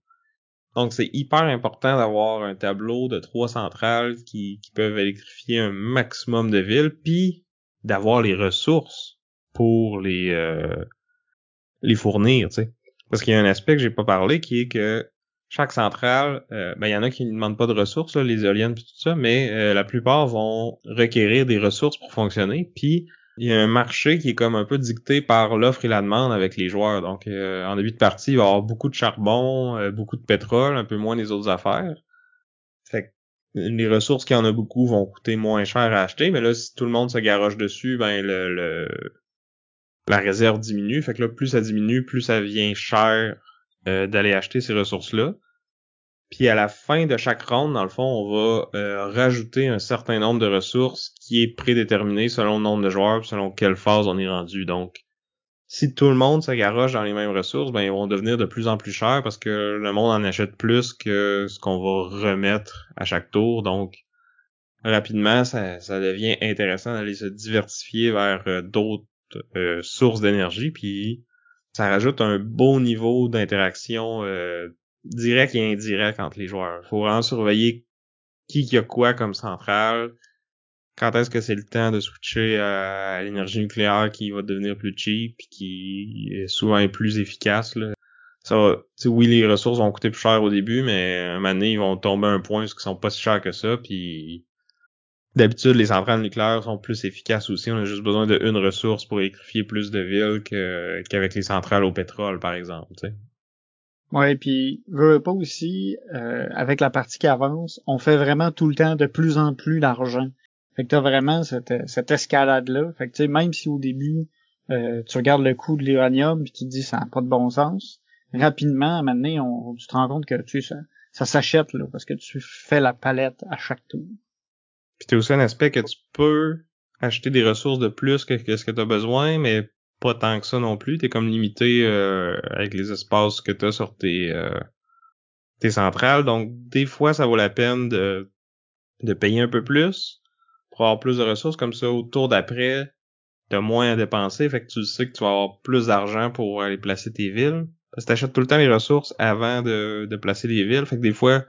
Donc, c'est hyper important d'avoir un tableau de trois centrales qui, qui peuvent électrifier un maximum de villes, puis d'avoir les ressources pour les euh, les fournir, tu sais. Parce qu'il y a un aspect que j'ai pas parlé qui est que chaque centrale, euh, ben il y en a qui ne demandent pas de ressources, là, les éoliennes puis tout ça, mais euh, la plupart vont requérir des ressources pour fonctionner. Puis il y a un marché qui est comme un peu dicté par l'offre et la demande avec les joueurs. Donc euh, en début de partie, il va y avoir beaucoup de charbon, euh, beaucoup de pétrole, un peu moins les autres affaires. Fait que les ressources qui en a beaucoup vont coûter moins cher à acheter, mais là, si tout le monde se garoche dessus, ben le, le la réserve diminue. Fait que là, plus ça diminue, plus ça devient cher euh, d'aller acheter ces ressources-là. Puis à la fin de chaque ronde, dans le fond, on va euh, rajouter un certain nombre de ressources qui est prédéterminé selon le nombre de joueurs, selon quelle phase on est rendu. Donc, si tout le monde se garoche dans les mêmes ressources, ben ils vont devenir de plus en plus chers parce que le monde en achète plus que ce qu'on va remettre à chaque tour. Donc, rapidement, ça, devient intéressant d'aller se diversifier vers euh, d'autres sources d'énergie. Puis, ça rajoute un beau niveau d'interaction euh, et indirect entre les joueurs. Faut vraiment surveiller qui qui a quoi comme centrale, quand est-ce que c'est le temps de switcher à l'énergie nucléaire qui va devenir plus cheap qui est souvent plus efficace là? ça oui, les ressources vont coûter plus cher au début, mais un moment donné, ils vont tomber à un point où ils sont pas si chers que ça, puis d'habitude, les centrales nucléaires sont plus efficaces aussi. On a juste besoin d'une ressource pour électrifier plus de villes qu'avec les centrales au pétrole, par exemple, tu sais. Ouais, puis veux pas aussi, euh, avec la partie qui avance, on fait vraiment tout le temps de plus en plus d'argent. Fait que t'as vraiment cette, escalade-là. Fait que tu sais, même si au début, euh, tu regardes le coût de l'uranium puis tu te dis ça n'a pas de bon sens, rapidement, à un moment donné, on, tu te rends compte que tu sais, ça, ça s'achète là, parce que tu fais la palette à chaque tour. Puis t'as aussi un aspect que tu peux acheter des ressources de plus que, ce que tu as besoin, mais pas tant que ça non plus. T'es comme limité euh, avec les espaces que t'as sur tes, euh, tes centrales. Donc, des fois, ça vaut la peine de, de payer un peu plus pour avoir plus de ressources. Comme ça, au tour d'après, t'as moins à dépenser. Fait que tu sais que tu vas avoir plus d'argent pour aller placer tes villes. Parce que t'achètes tout le temps les ressources avant de, de placer les villes. Fait que des fois,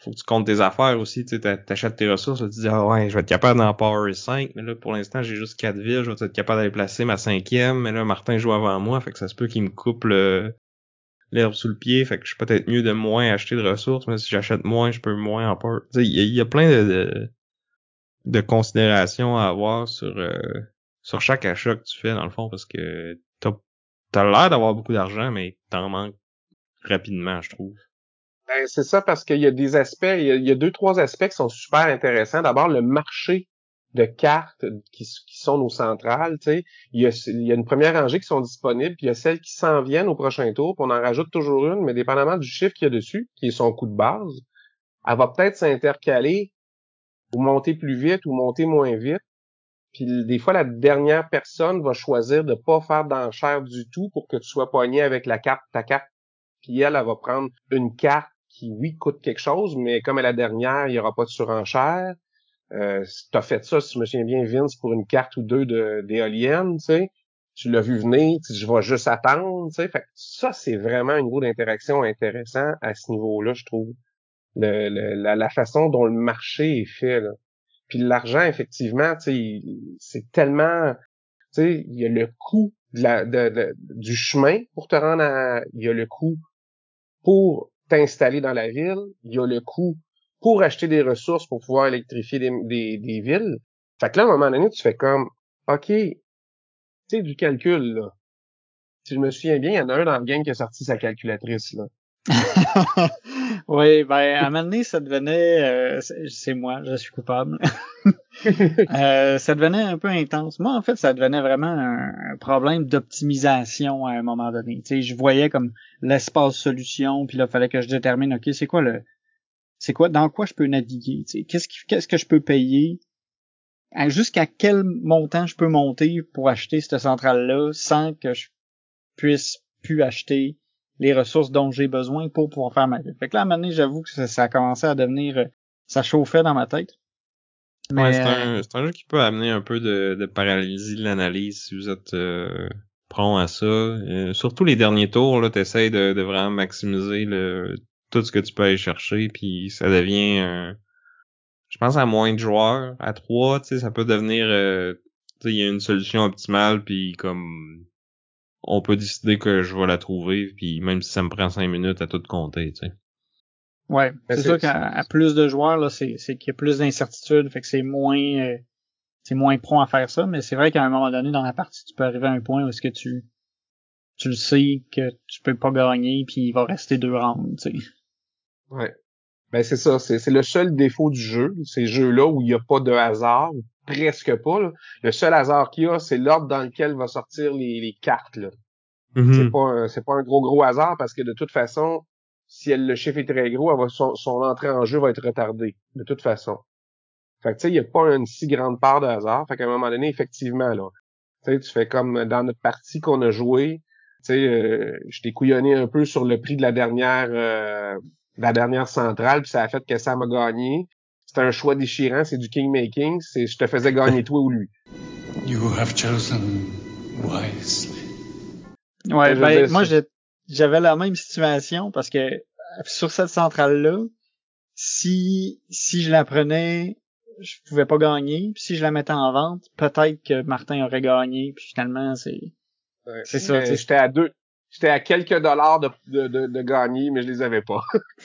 faut que tu comptes tes affaires aussi, tu t'achètes tes ressources, là, tu dis ah ouais, je vais être capable d'en power 5, mais là pour l'instant j'ai juste quatre villes, je vais être capable d'aller placer ma cinquième, mais là Martin joue avant moi, fait que ça se peut qu'il me coupe l'herbe sous le pied, fait que je suis peut-être mieux de moins acheter de ressources, mais si j'achète moins, je peux moins en power. Il y, a plein de, de, considérations à avoir sur euh, sur chaque achat que tu fais dans le fond, parce que t'as as, l'air d'avoir beaucoup d'argent, mais t'en manques rapidement, je trouve. Ben, c'est ça parce qu'il y a des aspects, il y a, deux, trois aspects qui sont super intéressants. D'abord, le marché de cartes qui, sont nos centrales, tu sais, il y, a, une première rangée qui sont disponibles, puis il y a celles qui s'en viennent au prochain tour, puis on en rajoute toujours une, mais dépendamment du chiffre qu'il y a dessus, qui est son coût de base, elle va peut-être s'intercaler ou monter plus vite ou monter moins vite. Puis des fois, la dernière personne va choisir de pas faire d'enchère du tout pour que tu sois poigné avec la carte, ta carte. Puis elle, elle va prendre une carte qui, oui, coûte quelque chose, mais comme à la dernière, il n'y aura pas de surenchère. Euh, tu as fait ça, si je me souviens bien, Vince, pour une carte ou deux d'éoliennes, tu sais. Tu l'as vu venir, je vais juste attendre. Fait ça, c'est vraiment un niveau d'interaction intéressant à ce niveau-là, je trouve. Le, la, la, façon dont le marché est fait, là. Puis l'argent, effectivement, c'est tellement... Tu sais, il y a le coût de la, de, du chemin pour te rendre à... Il y a le coût pour t'installer dans la ville, il y a le coût pour acheter des ressources pour pouvoir électrifier des, des, villes. Fait que là, à un moment donné, tu fais comme, OK, tu sais, du calcul, là. Si je me souviens bien, il y en a un dans le game qui a sorti sa calculatrice, là. oui, ben à un moment donné, ça devenait, euh, c'est moi, je suis coupable. euh, ça devenait un peu intense. Moi, en fait, ça devenait vraiment un, problème d'optimisation à un moment donné. Tu sais, je voyais comme l'espace solution, puis là, il fallait que je détermine, ok, c'est quoi le, c'est quoi, dans quoi je peux naviguer. Tu sais, qu'est-ce qu'est-ce que je peux payer, jusqu'à quel montant je peux monter pour acheter cette centrale-là sans que je puisse plus acheter les ressources dont j'ai besoin pour pouvoir faire ma vie. Fait que là, à un moment donné, j'avoue que ça, a commencé à devenir... Euh, ça chauffait dans ma tête. Mais... c'est un, un, jeu qui peut amener un peu de, de paralysie de l'analyse si vous êtes euh, prompt à ça. Euh, surtout les derniers tours, là, t'essayes de, de vraiment maximiser le, tout ce que tu peux aller chercher, puis ça devient... je pense à moins de joueurs, à trois, tu sais, ça peut devenir... Euh, il y a une solution optimale, puis comme on peut décider que je vais la trouver, puis même si ça me prend cinq minutes à tout compter, tu sais. Ouais, ben, c'est sûr qu'à plus de joueurs, là, c'est, qu'il y a plus d'incertitudes, fait que c'est moins euh, c'est moins prompt à faire ça, mais c'est vrai qu'à un moment donné dans la partie, tu peux arriver à un point où est-ce que tu tu le sais que tu peux pas gagner puis il va rester deux rounds, tu sais. Ouais. Ben c'est ça, c'est, c'est le seul défaut du jeu, ces jeux-là où il n'y a pas de hasard, presque pas. Là. Le seul hasard qu'il y a, c'est l'ordre dans lequel va sortir les, les cartes. Là. Mm-hmm. C'est pas un, c'est pas un gros gros hasard parce que de toute façon, si elle, le chiffre est très gros, elle va, son, son entrée en jeu va être retardée. De toute façon. Fait que tu sais, il n'y a pas une si grande part de hasard. Fait qu'à un moment donné, effectivement, là, tu sais, tu fais comme dans notre partie qu'on a joué, tu sais, euh, je t'ai couillonné un peu sur le prix de la dernière euh, la dernière centrale, puis ça a fait que ça m'a gagné. C'est un choix déchirant, c'est du king-making, c'est je te faisais gagner toi ou lui. You have chosen wisely. Ouais, ben, moi j'avais la même situation parce que sur cette centrale-là, si si je la prenais, je pouvais pas gagner. Puis si je la mettais en vente, peut-être que Martin aurait gagné. Puis finalement, c'est c'est ça. J'étais à deux j'étais à quelques dollars de, de, de, de gagner, mais je les avais pas.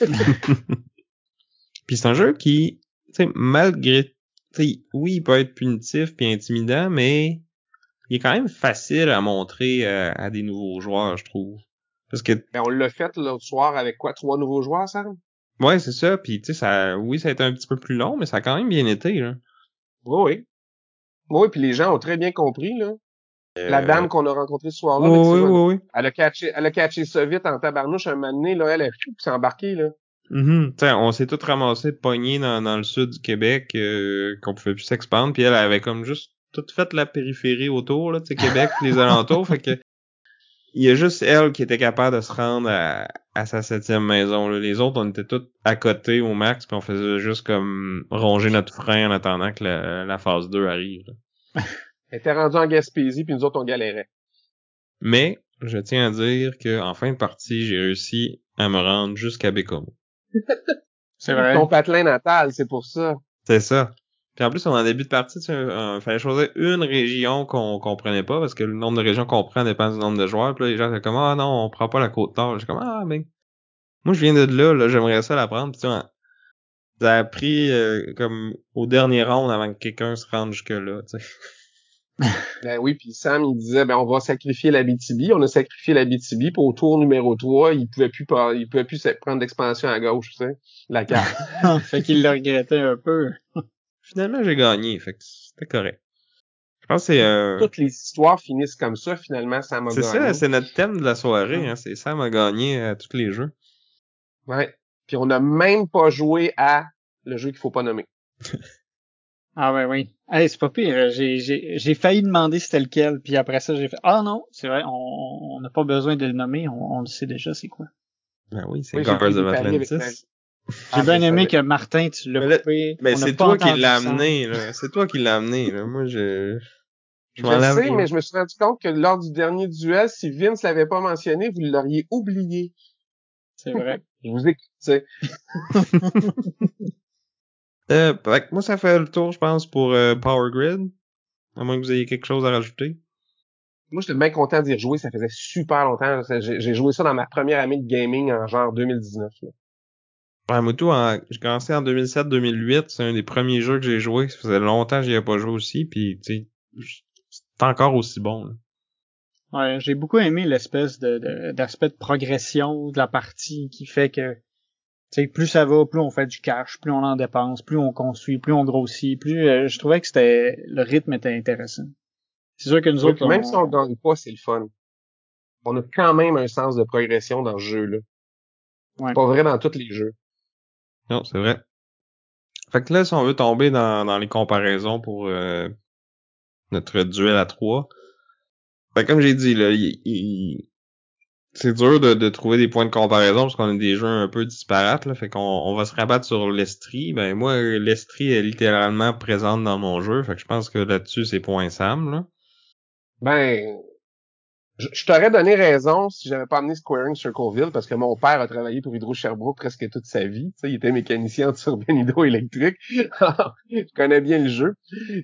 Puis c'est un jeu qui, tu sais, malgré, tu sais, oui, il peut être punitif puis intimidant, mais il est quand même facile à montrer euh, à des nouveaux joueurs, je trouve. Parce que Ben, on l'a fait l'autre soir avec quoi, trois nouveaux joueurs, ça? ouais, c'est ça. Puis tu sais, ça, oui, ça a été un petit peu plus long, mais ça a quand même bien été là. Oui, oui. Oui, puis les gens ont très bien compris, là. La Euh, dame qu'on a rencontrée ce soir-là, oui, oui, oui. elle a catché, elle a catché ça vite en tabarnouche un moment donné, là, elle, elle s'est embarquée, là. Sais, on s'est tous ramassés pognés dans, dans le sud du Québec, euh, qu'on pouvait plus s'expandre, puis elle avait comme juste toute fait la périphérie autour, là, Québec, les alentours, fait que il y a juste elle qui était capable de se rendre à, à sa septième maison. Là. Les autres, on était tous à côté au max, puis on faisait juste comme ronger notre frein en attendant que la, la phase 2 arrive. Elle était rendue en Gaspésie, puis nous autres, on galérait. Mais je tiens à dire que en fin de partie, j'ai réussi à me rendre jusqu'à Bécomo. C'est vrai. Ton patelin natal, c'est pour ça. C'est ça. Puis en plus, on en début de partie, tu sais, euh, fallait choisir une région qu'on comprenait pas, parce que le nombre de régions qu'on prend dépend du nombre de joueurs. Puis là, les gens étaient comme, ah non, on prend pas la côte nord. J'ai comme, ah, ben, moi, je viens de là, là, j'aimerais ça la prendre. Puis tu vois, ça a pris euh, comme au dernier round avant que quelqu'un se rende jusque-là, tu sais. Ben oui, puis Sam, il disait, ben on va sacrifier la BTB. On a sacrifié la BTB, puis au tour numéro 3, il pouvait plus pas, il pouvait plus prendre d'expansion à gauche, tu sais, la carte. fait qu'il le regrettait un peu. Finalement, j'ai gagné, fait que c'était correct. Je pense que c'est euh, Toutes les histoires finissent comme ça, finalement, ça m'a c'est gagné. ça, c'est notre thème de la soirée, hein, c'est ça m'a gagné à tous les jeux. Ouais. Puis on n'a même pas joué à le jeu qu'il faut pas nommer. Ah ouais, oui. Hey, c'est pas pire. J'ai, j'ai, j'ai failli demander c'était lequel, puis après ça, j'ai fait Ah non, c'est vrai, on on n'a pas besoin de le nommer, on, on le sait déjà c'est quoi. Ben oui, c'est Oui, pris of avec Atlantis. J'ai Ah, bien aimé que Martin, tu l'as Mais là- coupé. Mais c'est pas toi qui l'as amené, là. C'est toi qui l'as amené, là. Moi, je... Je le sais, mais je me suis rendu compte que lors du dernier duel, si Vince l'avait pas mentionné, vous l'auriez oublié. C'est vrai. Je vous écoute, tu sais. Euh, fait moi, ça fait le tour, je pense, pour euh, Power Grid. À moins que vous ayez quelque chose à rajouter. Moi, j'étais bien content d'y rejouer. Ça faisait super longtemps. J'ai joué ça dans ma première année de gaming en genre 2019. là. Ouais, moi, tout, en... j'ai commencé en 2007-2008. C'est un des premiers jeux que j'ai joué. Ça faisait longtemps que j'y ai pas joué aussi. Puis, tu sais, c'est encore aussi bon, là. Ouais, j'ai beaucoup aimé l'espèce de, de- d'aspect de progression de la partie qui fait que tu sais, plus ça va, plus on fait du cash, plus on en dépense, plus on construit, plus on grossit, plus euh, je trouvais que c'était le rythme était intéressant. C'est sûr que nous autres, même on- si on gagne pas, c'est le fun. On a quand même un sens de progression dans ce jeu-là. Ouais. C'est pas vrai dans tous les jeux. Non, c'est vrai. Fait que là, si on veut tomber dans, dans les comparaisons pour euh, notre duel à trois, ben, comme j'ai dit, là, il- il- c'est dur de, de trouver des points de comparaison parce qu'on a des jeux un peu disparates, là. Fait qu'on on va se rabattre sur l'Estrie. Ben, moi, l'Estrie est littéralement présente dans mon jeu. Fait que je pense que là-dessus, c'est point Sam, là. Ben, je, je t'aurais donné raison si j'avais pas amené Squaring Circleville parce que mon père a travaillé pour Hydro Sherbrooke presque toute sa vie. Tu sais, il était mécanicien en turbine hydroélectrique. je connais bien le jeu.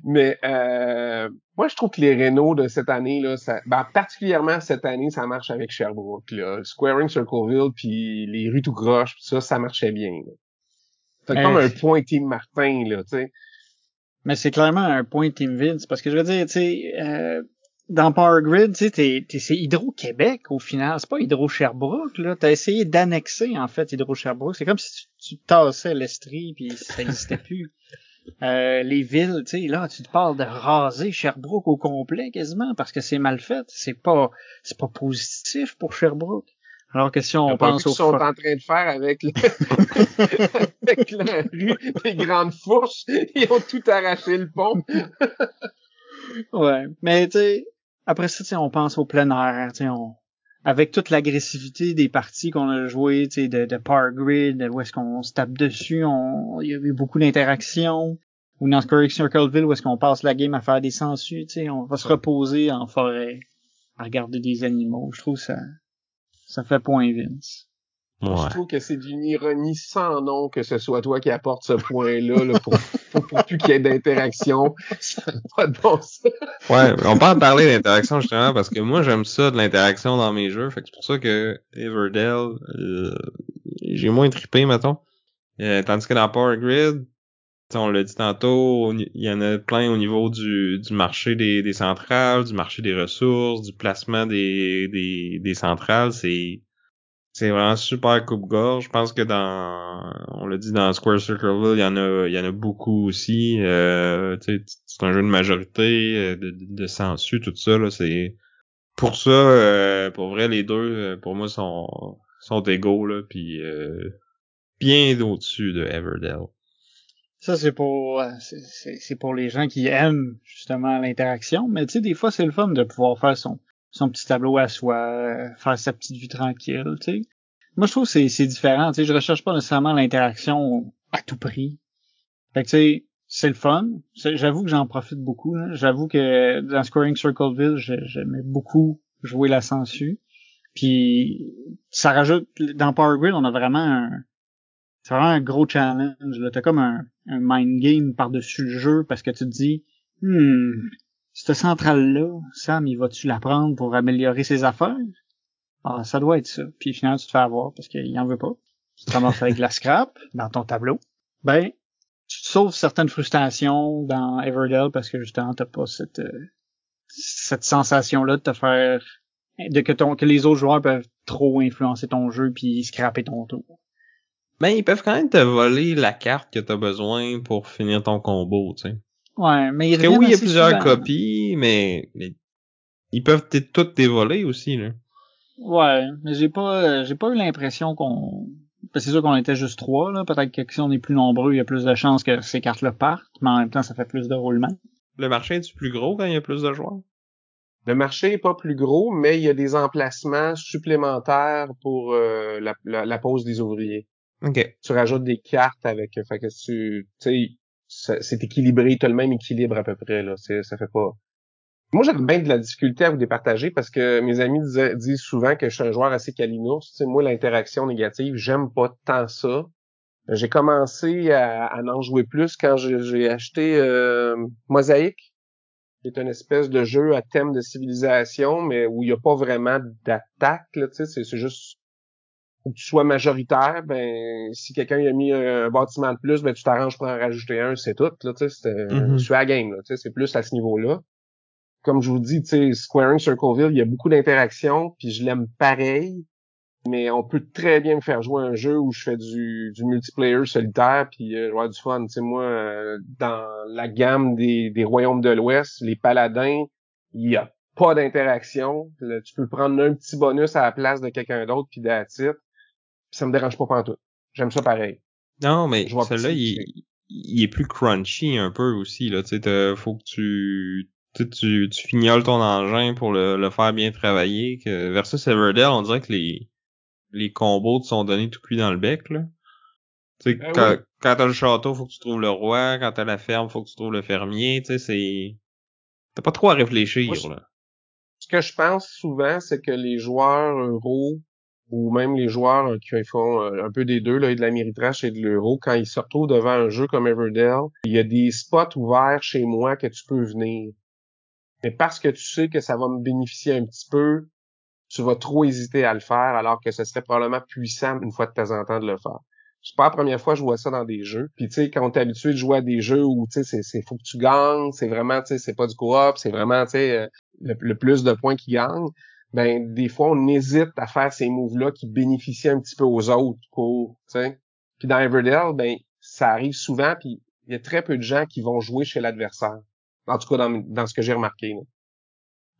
Mais euh, moi, je trouve que les Renault de cette année, là, ça, ben, particulièrement cette année, ça marche avec Sherbrooke. Là. Squaring Circleville, puis les rues tout croche, ça, ça marchait bien. C'est comme un point Team Martin, là, tu sais. Mais c'est clairement un point Team Vince, parce que je veux dire, tu sais, euh, dans Power Grid, tu sais, c'est Hydro-Québec au final, c'est pas Hydro-Sherbrooke, là. T'as essayé d'annexer, en fait, Hydro-Sherbrooke. C'est comme si tu, tu tassais l'Estrie, puis ça n'existait plus. Euh, les villes, tu sais, là, tu te parles de raser Sherbrooke au complet, quasiment, parce que c'est mal fait. C'est pas, c'est pas positif pour Sherbrooke. Alors que si on vu pense ce au qu'ils sont en train de faire avec, le... avec la rue des grandes fourches. Ils ont tout arraché le pont. Ouais, mais tu sais, après ça, on pense au plein air, on avec toute l'agressivité des parties qu'on a jouées, de, de Power Grid, où est-ce qu'on se tape dessus, on, il y a eu beaucoup d'interactions, ou dans Circleville, où est-ce qu'on passe la game à faire des sangsues, on va se reposer en forêt, à regarder des animaux. Je trouve ça, ça fait point Vince. Je trouve que c'est d'une ironie sans nom que ce soit toi qui apporte ce point-là là, pour, pour, plus qu'il y ait d'interaction. pas de bon Ouais, on peut en parler d'interaction justement parce que moi j'aime ça de l'interaction dans mes jeux. Fait que c'est pour ça que Everdell, euh, j'ai moins trippé, mettons. Euh, tandis que dans Power Grid, on l'a dit tantôt, il y en a plein au niveau du, du marché des, des centrales, du marché des ressources, du placement des, des, des centrales. C'est c'est vraiment super coupe-gorge. Je pense que dans, on l'a dit dans Square Circleville, il y en a, il y en a beaucoup aussi. Euh, c'est un jeu de majorité, euh, de, de, sensu, tout ça là. C'est pour ça, euh, pour vrai, les deux, euh, pour moi, sont sont égaux là, puis bien au-dessus de Everdell. Ça, c'est pour c'est pour les gens qui aiment justement l'interaction, mais tu sais, des fois, c'est le fun de pouvoir faire son, son petit tableau à soi, faire sa petite vie tranquille, tu sais. Moi, je trouve que c'est différent, tu sais, je recherche pas nécessairement l'interaction à tout prix. Fait que, tu sais, c'est le fun. J'avoue que j'en profite beaucoup. J'avoue que dans Scoring Circleville, j'aimais beaucoup jouer la sensu. Puis ça rajoute dans Power Grid, on a vraiment un c'est vraiment un gros challenge. T'as comme un, un mind game par-dessus le jeu parce que tu te dis hmm, cette centrale-là, Sam, il va-tu la prendre pour améliorer ses affaires? Ah, ça doit être ça. Puis finalement, tu te fais avoir parce qu'il en veut pas. Tu te ramasses avec la scrap dans ton tableau. Ben, tu te sauves certaines frustrations dans Everdell parce que justement, t'as pas cette, euh, cette sensation-là de te faire, de que ton, que les autres joueurs peuvent trop influencer ton jeu puis scraper ton tour. Ben, ils peuvent quand même te voler la carte que t'as besoin pour finir ton combo, tu sais. Ouais, mais Parce que oui, il y a plusieurs copies, mais, ils peuvent toutes dévoler aussi, là. Ouais, mais j'ai pas j'ai pas eu l'impression qu'on c'est sûr qu'on était juste trois, là. Peut-être que si on est plus nombreux, il y a plus de chances que ces cartes-là partent, mais en même temps, ça fait plus de roulement. Le marché est plus gros quand il y a plus de joueurs? Le marché est pas plus gros, mais il y a des emplacements supplémentaires pour euh, la, la, pause des ouvriers. OK. Tu rajoutes des cartes avec fait que tu sais c'est équilibré, tu as le même équilibre à peu près. Là. Ça fait pas. Moi, j'avais bien de la difficulté à vous départager parce que mes amis disent souvent que je suis un joueur assez calinours. Tu sais, moi, l'interaction négative, j'aime pas tant ça. J'ai commencé à, en jouer plus quand j'ai acheté euh, Mosaïque, qui est une espèce de jeu à thème de civilisation, mais où il n'y a pas vraiment d'attaque. Tu sais, c'est juste que tu sois majoritaire, ben si quelqu'un a mis un, bâtiment de plus, ben tu t'arranges pour en rajouter un, c'est tout. Là, tu sais, je suis à game, là, tu sais, c'est plus à ce niveau-là. Comme je vous dis, tu sais, Squaring Circleville, il y a beaucoup d'interactions, puis je l'aime pareil, mais on peut très bien me faire jouer un jeu où je fais du, du multiplayer solitaire, puis euh, avoir du fun. Tu sais, moi, euh, dans la gamme des, des royaumes de l'Ouest, les paladins, il y a pas d'interaction. Tu peux prendre un petit bonus à la place de quelqu'un d'autre, puis d'attitude ça me dérange pas tout. J'aime ça pareil. Non, mais celui-là, il, il, est plus crunchy un peu aussi. Là. Tu sais, faut que tu, tu, tu, fignoles ton engin pour le, le faire bien travailler. Que, versus Everdell, on dirait que les, les combos te sont donnés tout cuit dans le bec. Là. Tu sais, ben quand, quand t'as le château, faut que tu trouves le roi. Quand t'as la ferme, faut que tu trouves le fermier. Tu sais, c'est... T'as pas trop à réfléchir, là. Ce que je pense souvent, c'est que les joueurs euros ou même les joueurs euh, qui font euh, un peu des deux, là, de la Méritrache et de l'Euro, quand ils se retrouvent devant un jeu comme Everdell, il y a des spots ouverts chez moi que tu peux venir. Mais parce que tu sais que ça va me bénéficier un petit peu, tu vas trop hésiter à le faire, alors que ce serait probablement puissant une fois de temps en temps de le faire. C'est pas la première fois que je vois ça dans des jeux. Puis tu sais, quand t'es habitué de jouer à des jeux où tu sais, c'est faut que tu gagnes, c'est vraiment, tu sais, c'est pas du coop, c'est vraiment, tu sais, euh, le, le, plus de points qui gagne ben des fois on hésite à faire ces moves-là qui bénéficient un petit peu aux autres pour, tu sais. Puis dans Everdell, ben ça arrive souvent, puis il y a très peu de gens qui vont jouer chez l'adversaire. En tout cas dans, dans ce que j'ai remarqué. Là.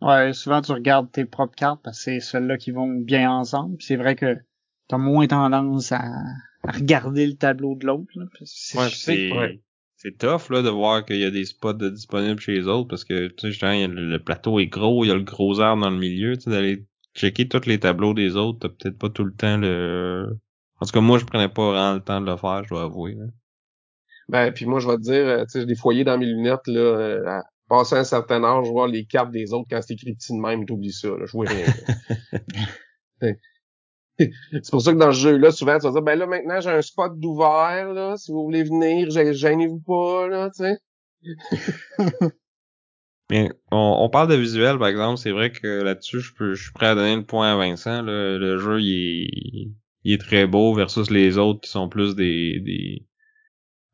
Ouais, souvent tu regardes tes propres cartes parce que c'est celles-là qui vont bien ensemble. C'est vrai que t'as moins tendance à, regarder le tableau de l'autre. Ouais, c'est tough là de voir qu'il y a des spots de disponibles chez les autres parce que tu sais le, plateau est gros, il y a le gros arbre dans le milieu, tu sais d'aller checker tous les tableaux des autres, t'as peut-être pas tout le temps le en tout cas moi je prenais pas vraiment le temps de le faire, je dois avouer. Ben puis moi je vais te dire, euh, tu sais des foyers dans mes lunettes là, euh, à passer un certain âge, voir les cartes des autres quand c'est écrit petit de même, t'oublies ça, là, je vois rien. c'est pour ça que dans ce jeu-là, souvent, tu vas dire, ben là, maintenant, j'ai un spot d'ouvert, là, si vous voulez venir, gênez-vous pas, là, tu sais. Mais on, on, parle de visuel, par exemple, c'est vrai que là-dessus, je, peux, je suis prêt à donner le point à Vincent. Le, le jeu, il est, il est très beau versus les autres qui sont plus des... des...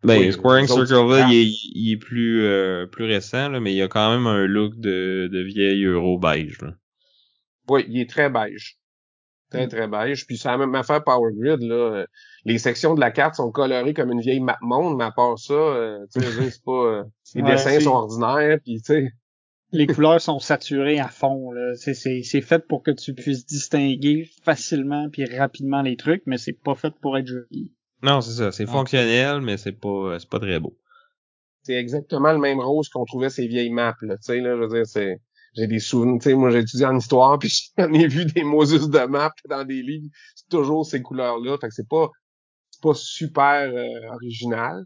Ben, Oui, Squaring Circle, il est, il est plus euh, plus récent, là, mais il a quand même un look de, de vieille euro beige. Là. Oui, il est très beige. Très, très beige. Puis c'est la même affaire Power Grid, là. Euh, Les sections de la carte sont colorées comme une vieille map monde, mais à part ça, euh, tu sais, je veux dire, c'est pas... euh, les Ouais, dessins sont ordinaires, puis tu sais... Les couleurs sont saturées à fond. là. C'est, c'est, c'est fait pour que tu puisses distinguer facilement puis rapidement les trucs, mais c'est pas fait pour être joli. Non, c'est ça. C'est Ouais. fonctionnel, mais c'est pas c'est pas très beau. c'est exactement le même rose qu'on trouvait ces vieilles maps là tu sais là je veux dire c'est j'ai des souvenirs tu sais moi j'ai étudié en histoire puis j'en ai vu des Moses de maps dans des livres. C'est toujours ces couleurs là fait que c'est pas c'est pas super euh, original.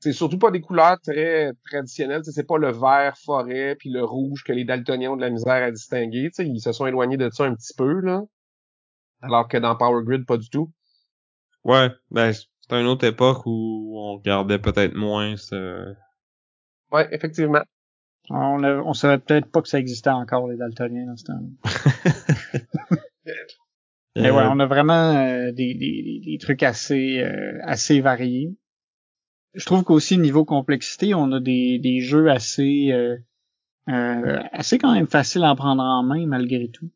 C'est surtout pas des couleurs très traditionnelles. C'est pas le vert forêt puis le rouge que les daltoniens ont de la misère à distinguer. Tu sais ils se sont éloignés de ça un petit peu là. Alors que dans Power Grid pas du tout. Ouais, ben c'est une autre époque où on regardait peut-être moins ce... ouais effectivement On, a- on savait peut-être pas que ça existait encore, les daltoniens, dans ce temps-là. Mais ouais, Euh, on a vraiment euh, des, des, des- trucs assez euh, assez variés. Je trouve qu'aussi niveau complexité, on a des, des jeux assez euh, euh, assez quand même faciles à prendre en main malgré tout.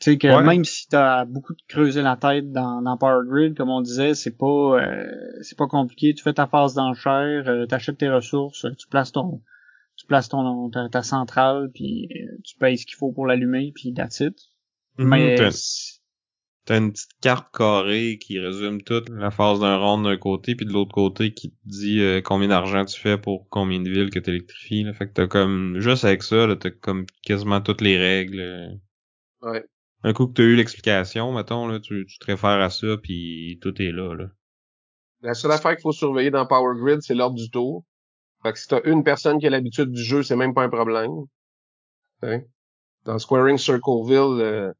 Tu sais que Ouais. même si t'as beaucoup creusé la tête dans, dans Power Grid, comme on disait, c'est pas euh, c'est pas compliqué. Tu fais ta phase d'enchère, euh, t'achètes tes ressources, tu places ton tu places ton ta, ta centrale, puis euh, tu payes ce qu'il faut pour l'allumer, puis that's it. Mais t'as- une petite carte carrée qui résume toute la phase d'un rond d'un côté, puis de l'autre côté qui te dit euh, combien d'argent tu fais pour combien de villes que t'électrifies. Là. Fait que t'as comme juste avec ça, là, t'as comme quasiment toutes les règles. euh. ouais Un coup que t'as eu l'explication, mettons, là, tu, tu te réfères à ça, puis tout est là. là. La seule affaire qu'il faut surveiller dans Power Grid, c'est l'ordre du tour. Fait que si t'as une personne qui a l'habitude du jeu, c'est même pas un problème. Dans Squaring Circleville, euh,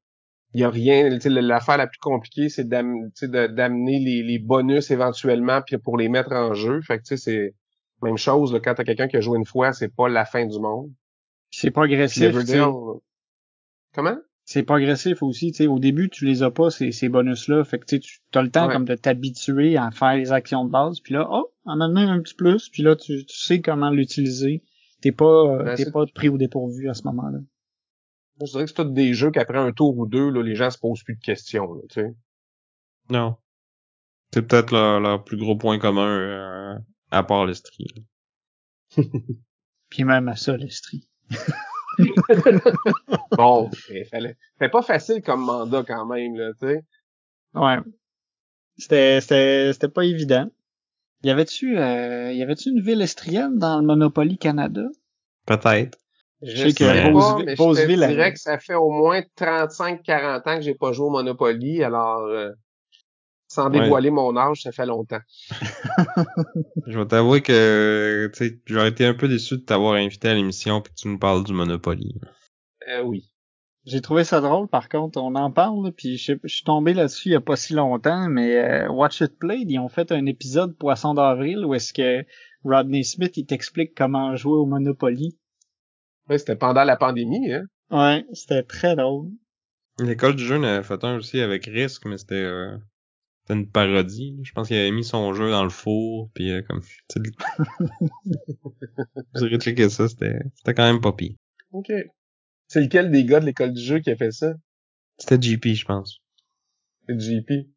il y a rien. L'affaire la plus compliquée, c'est d'amener les, les bonus éventuellement puis pour les mettre en jeu. Fait que tu sais, c'est même chose là, quand t'as quelqu'un qui a joué une fois, c'est pas la fin du monde. c'est progressif. euh, Comment? c'est progressif aussi, au début, tu les as pas, ces, ces bonus-là, fait que tu as le temps Ouais. comme de t'habituer à faire les actions de base, puis là, oh, en amener un petit plus, puis là, tu, tu sais comment l'utiliser. T'es pas, euh, Ben, t'es pas pris au dépourvu à ce moment-là. Moi, je dirais que c'est tous des jeux qu'après un tour ou deux, là, les gens se posent plus de questions. Là, tu sais. Non. C'est peut-être leur, leur plus gros point commun euh, à part l'estrie. là. Puis même à ça, l'estrie. Bon. C'est pas facile comme mandat quand même, là, tu sais. Ouais. C'était, c'était, c'était pas évident. Y avait-tu, euh, y avait-tu une ville estrienne dans le Monopoly Canada? Peut-être. Je sais que pas, je te dirais que ça fait au moins 35-40 ans que j'ai pas joué au Monopoly, alors euh, sans Ouais. dévoiler mon âge, ça fait longtemps. Je vais t'avouer que tu sais, j'aurais été un peu déçu de t'avoir invité à l'émission puis que tu nous parles du Monopoly. Euh, oui. J'ai trouvé ça drôle, par contre, on en parle, puis je, sais- je suis tombé là-dessus il y a pas si longtemps, mais euh, Watch It Played, ils ont fait un épisode Poisson d'avril où est-ce que Rodney Smith, il t'explique comment jouer au Monopoly. Ouais, c'était pendant la pandémie, hein. Ouais, c'était très drôle. L'école du jeu en a fait un aussi avec Risk, mais c'était euh, c'était une parodie. Je pense qu'il avait mis son jeu dans le four puis euh, comme tu sais, Vous irez checker ça, c'était c'était quand même pas pire. OK. C'est lequel des gars de l'école du jeu qui a fait ça? C'était JP, je pense. C'est JP.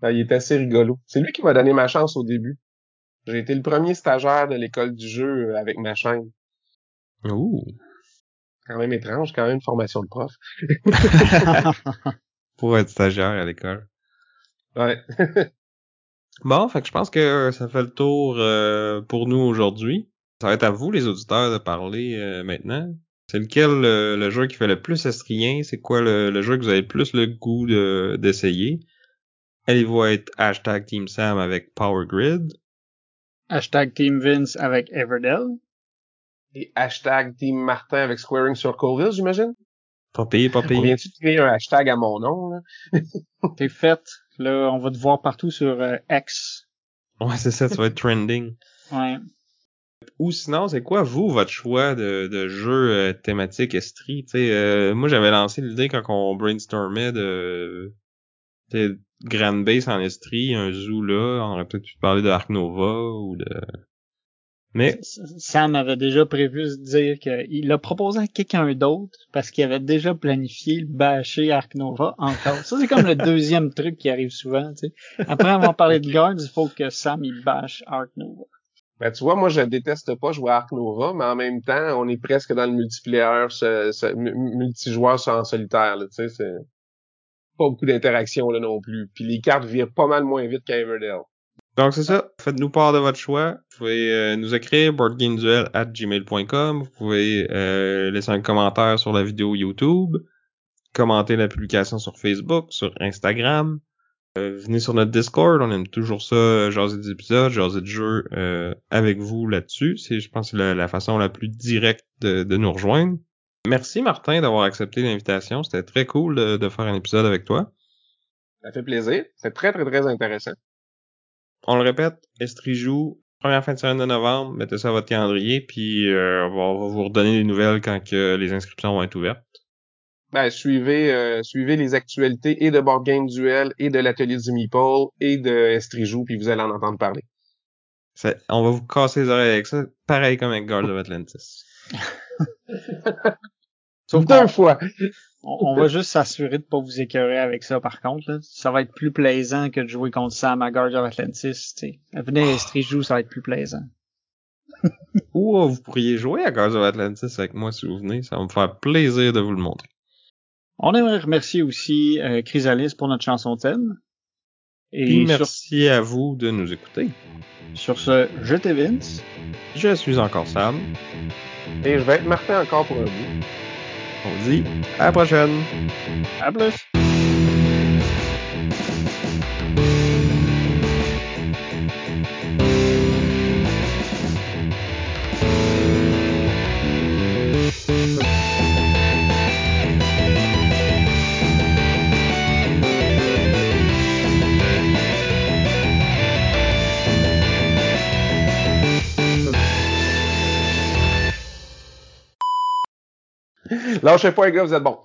Ben, il est assez rigolo. C'est lui qui m'a donné ma chance au début. J'ai été le premier stagiaire de l'école du jeu euh, avec ma chaîne. Ouh. Quand même étrange, quand même une formation de prof. Pour être stagiaire à l'école. Ouais. Bon, fait que je pense que ça fait le tour euh, pour nous aujourd'hui. Ça va être à vous, les auditeurs, de parler euh, maintenant. C'est lequel euh, le jeu qui fait le plus estrien? C'est quoi le, le jeu que vous avez le plus le goût de- d'essayer? Allez-vous être hashtag Team Sam avec Power Grid? Hashtag Team Vince avec Everdell. Et hashtag Team Martin avec Squaring Circleville, j'imagine? Pas payé, pas On payé. vient-tu de créer un hashtag à mon nom, là? T'es faite. Là, on va te voir partout sur euh, X. Ouais, c'est ça, ça va être trending. Ouais. Ou sinon, c'est quoi, vous, votre choix de, de jeu euh, thématique Estrie? Tu sais, euh, moi, j'avais lancé l'idée quand on brainstormait de... Grand Base en Estrie, un zoo là, on aurait peut-être pu parler de Ark Nova ou de... Mais, Sam avait déjà prévu de dire qu'il l'a proposé à quelqu'un d'autre parce qu'il avait déjà planifié le bâcher Ark Nova encore. Ça, c'est comme le deuxième truc qui arrive souvent, tu sais. Après avoir parlé de Guards, il faut que Sam, il bâche Ark Nova. Ben, tu vois, moi, je déteste pas jouer à Ark Nova, mais en même temps, on est presque dans le multiplayer, ce, ce, mu- multijoueur en solitaire, tu sais, c'est pas beaucoup d'interaction, là, non plus. Puis les cartes virent pas mal moins vite qu'à Everdell. donc c'est ça, faites-nous part de votre choix. Vous pouvez euh, nous écrire boardgameduel at gmail.com, vous pouvez euh, laisser un commentaire sur la vidéo YouTube, commenter la publication sur Facebook, sur Instagram, Euh, venez sur notre Discord, on aime toujours ça, euh, jaser des épisodes, jaser de jeux euh, avec vous là-dessus. C'est, je pense, la, la façon la plus directe de, de nous rejoindre. Merci Martin d'avoir accepté l'invitation. C'était très cool de, de faire un épisode avec toi. Ça fait plaisir. C'est très, très, très intéressant. On le répète, Estrie joue, première fin de semaine de novembre, mettez ça à votre calendrier, puis euh, on, va, on va vous redonner des nouvelles quand que les inscriptions vont être ouvertes. Ben, suivez, euh, suivez les actualités et de Board Game Duel et de l'atelier du Meeple et de Estrijou, puis vous allez en entendre parler. Ça- on va vous casser les oreilles avec ça, pareil comme avec Guards of Atlantis. Sauf Deux fois. on, on va juste s'assurer de pas vous écœurer avec ça, par contre. Là. Ça va être plus plaisant que de jouer contre Sam à Guards of Atlantis. tu sais. Venez à Estrijou, ça va être plus plaisant. Ou euh, vous pourriez jouer à Guards of Atlantis avec moi si vous venez, ça va me faire plaisir de vous le montrer. On aimerait remercier aussi euh, Chrysalis pour notre chanson thème. Et Puis sur, merci à vous de nous écouter. sur ce, je t'ai Vince. Je suis encore Sam. Et je vais être Martin encore pour un bout. On dit à la prochaine. À plus! Lâchez pas, les gars, vous êtes bons.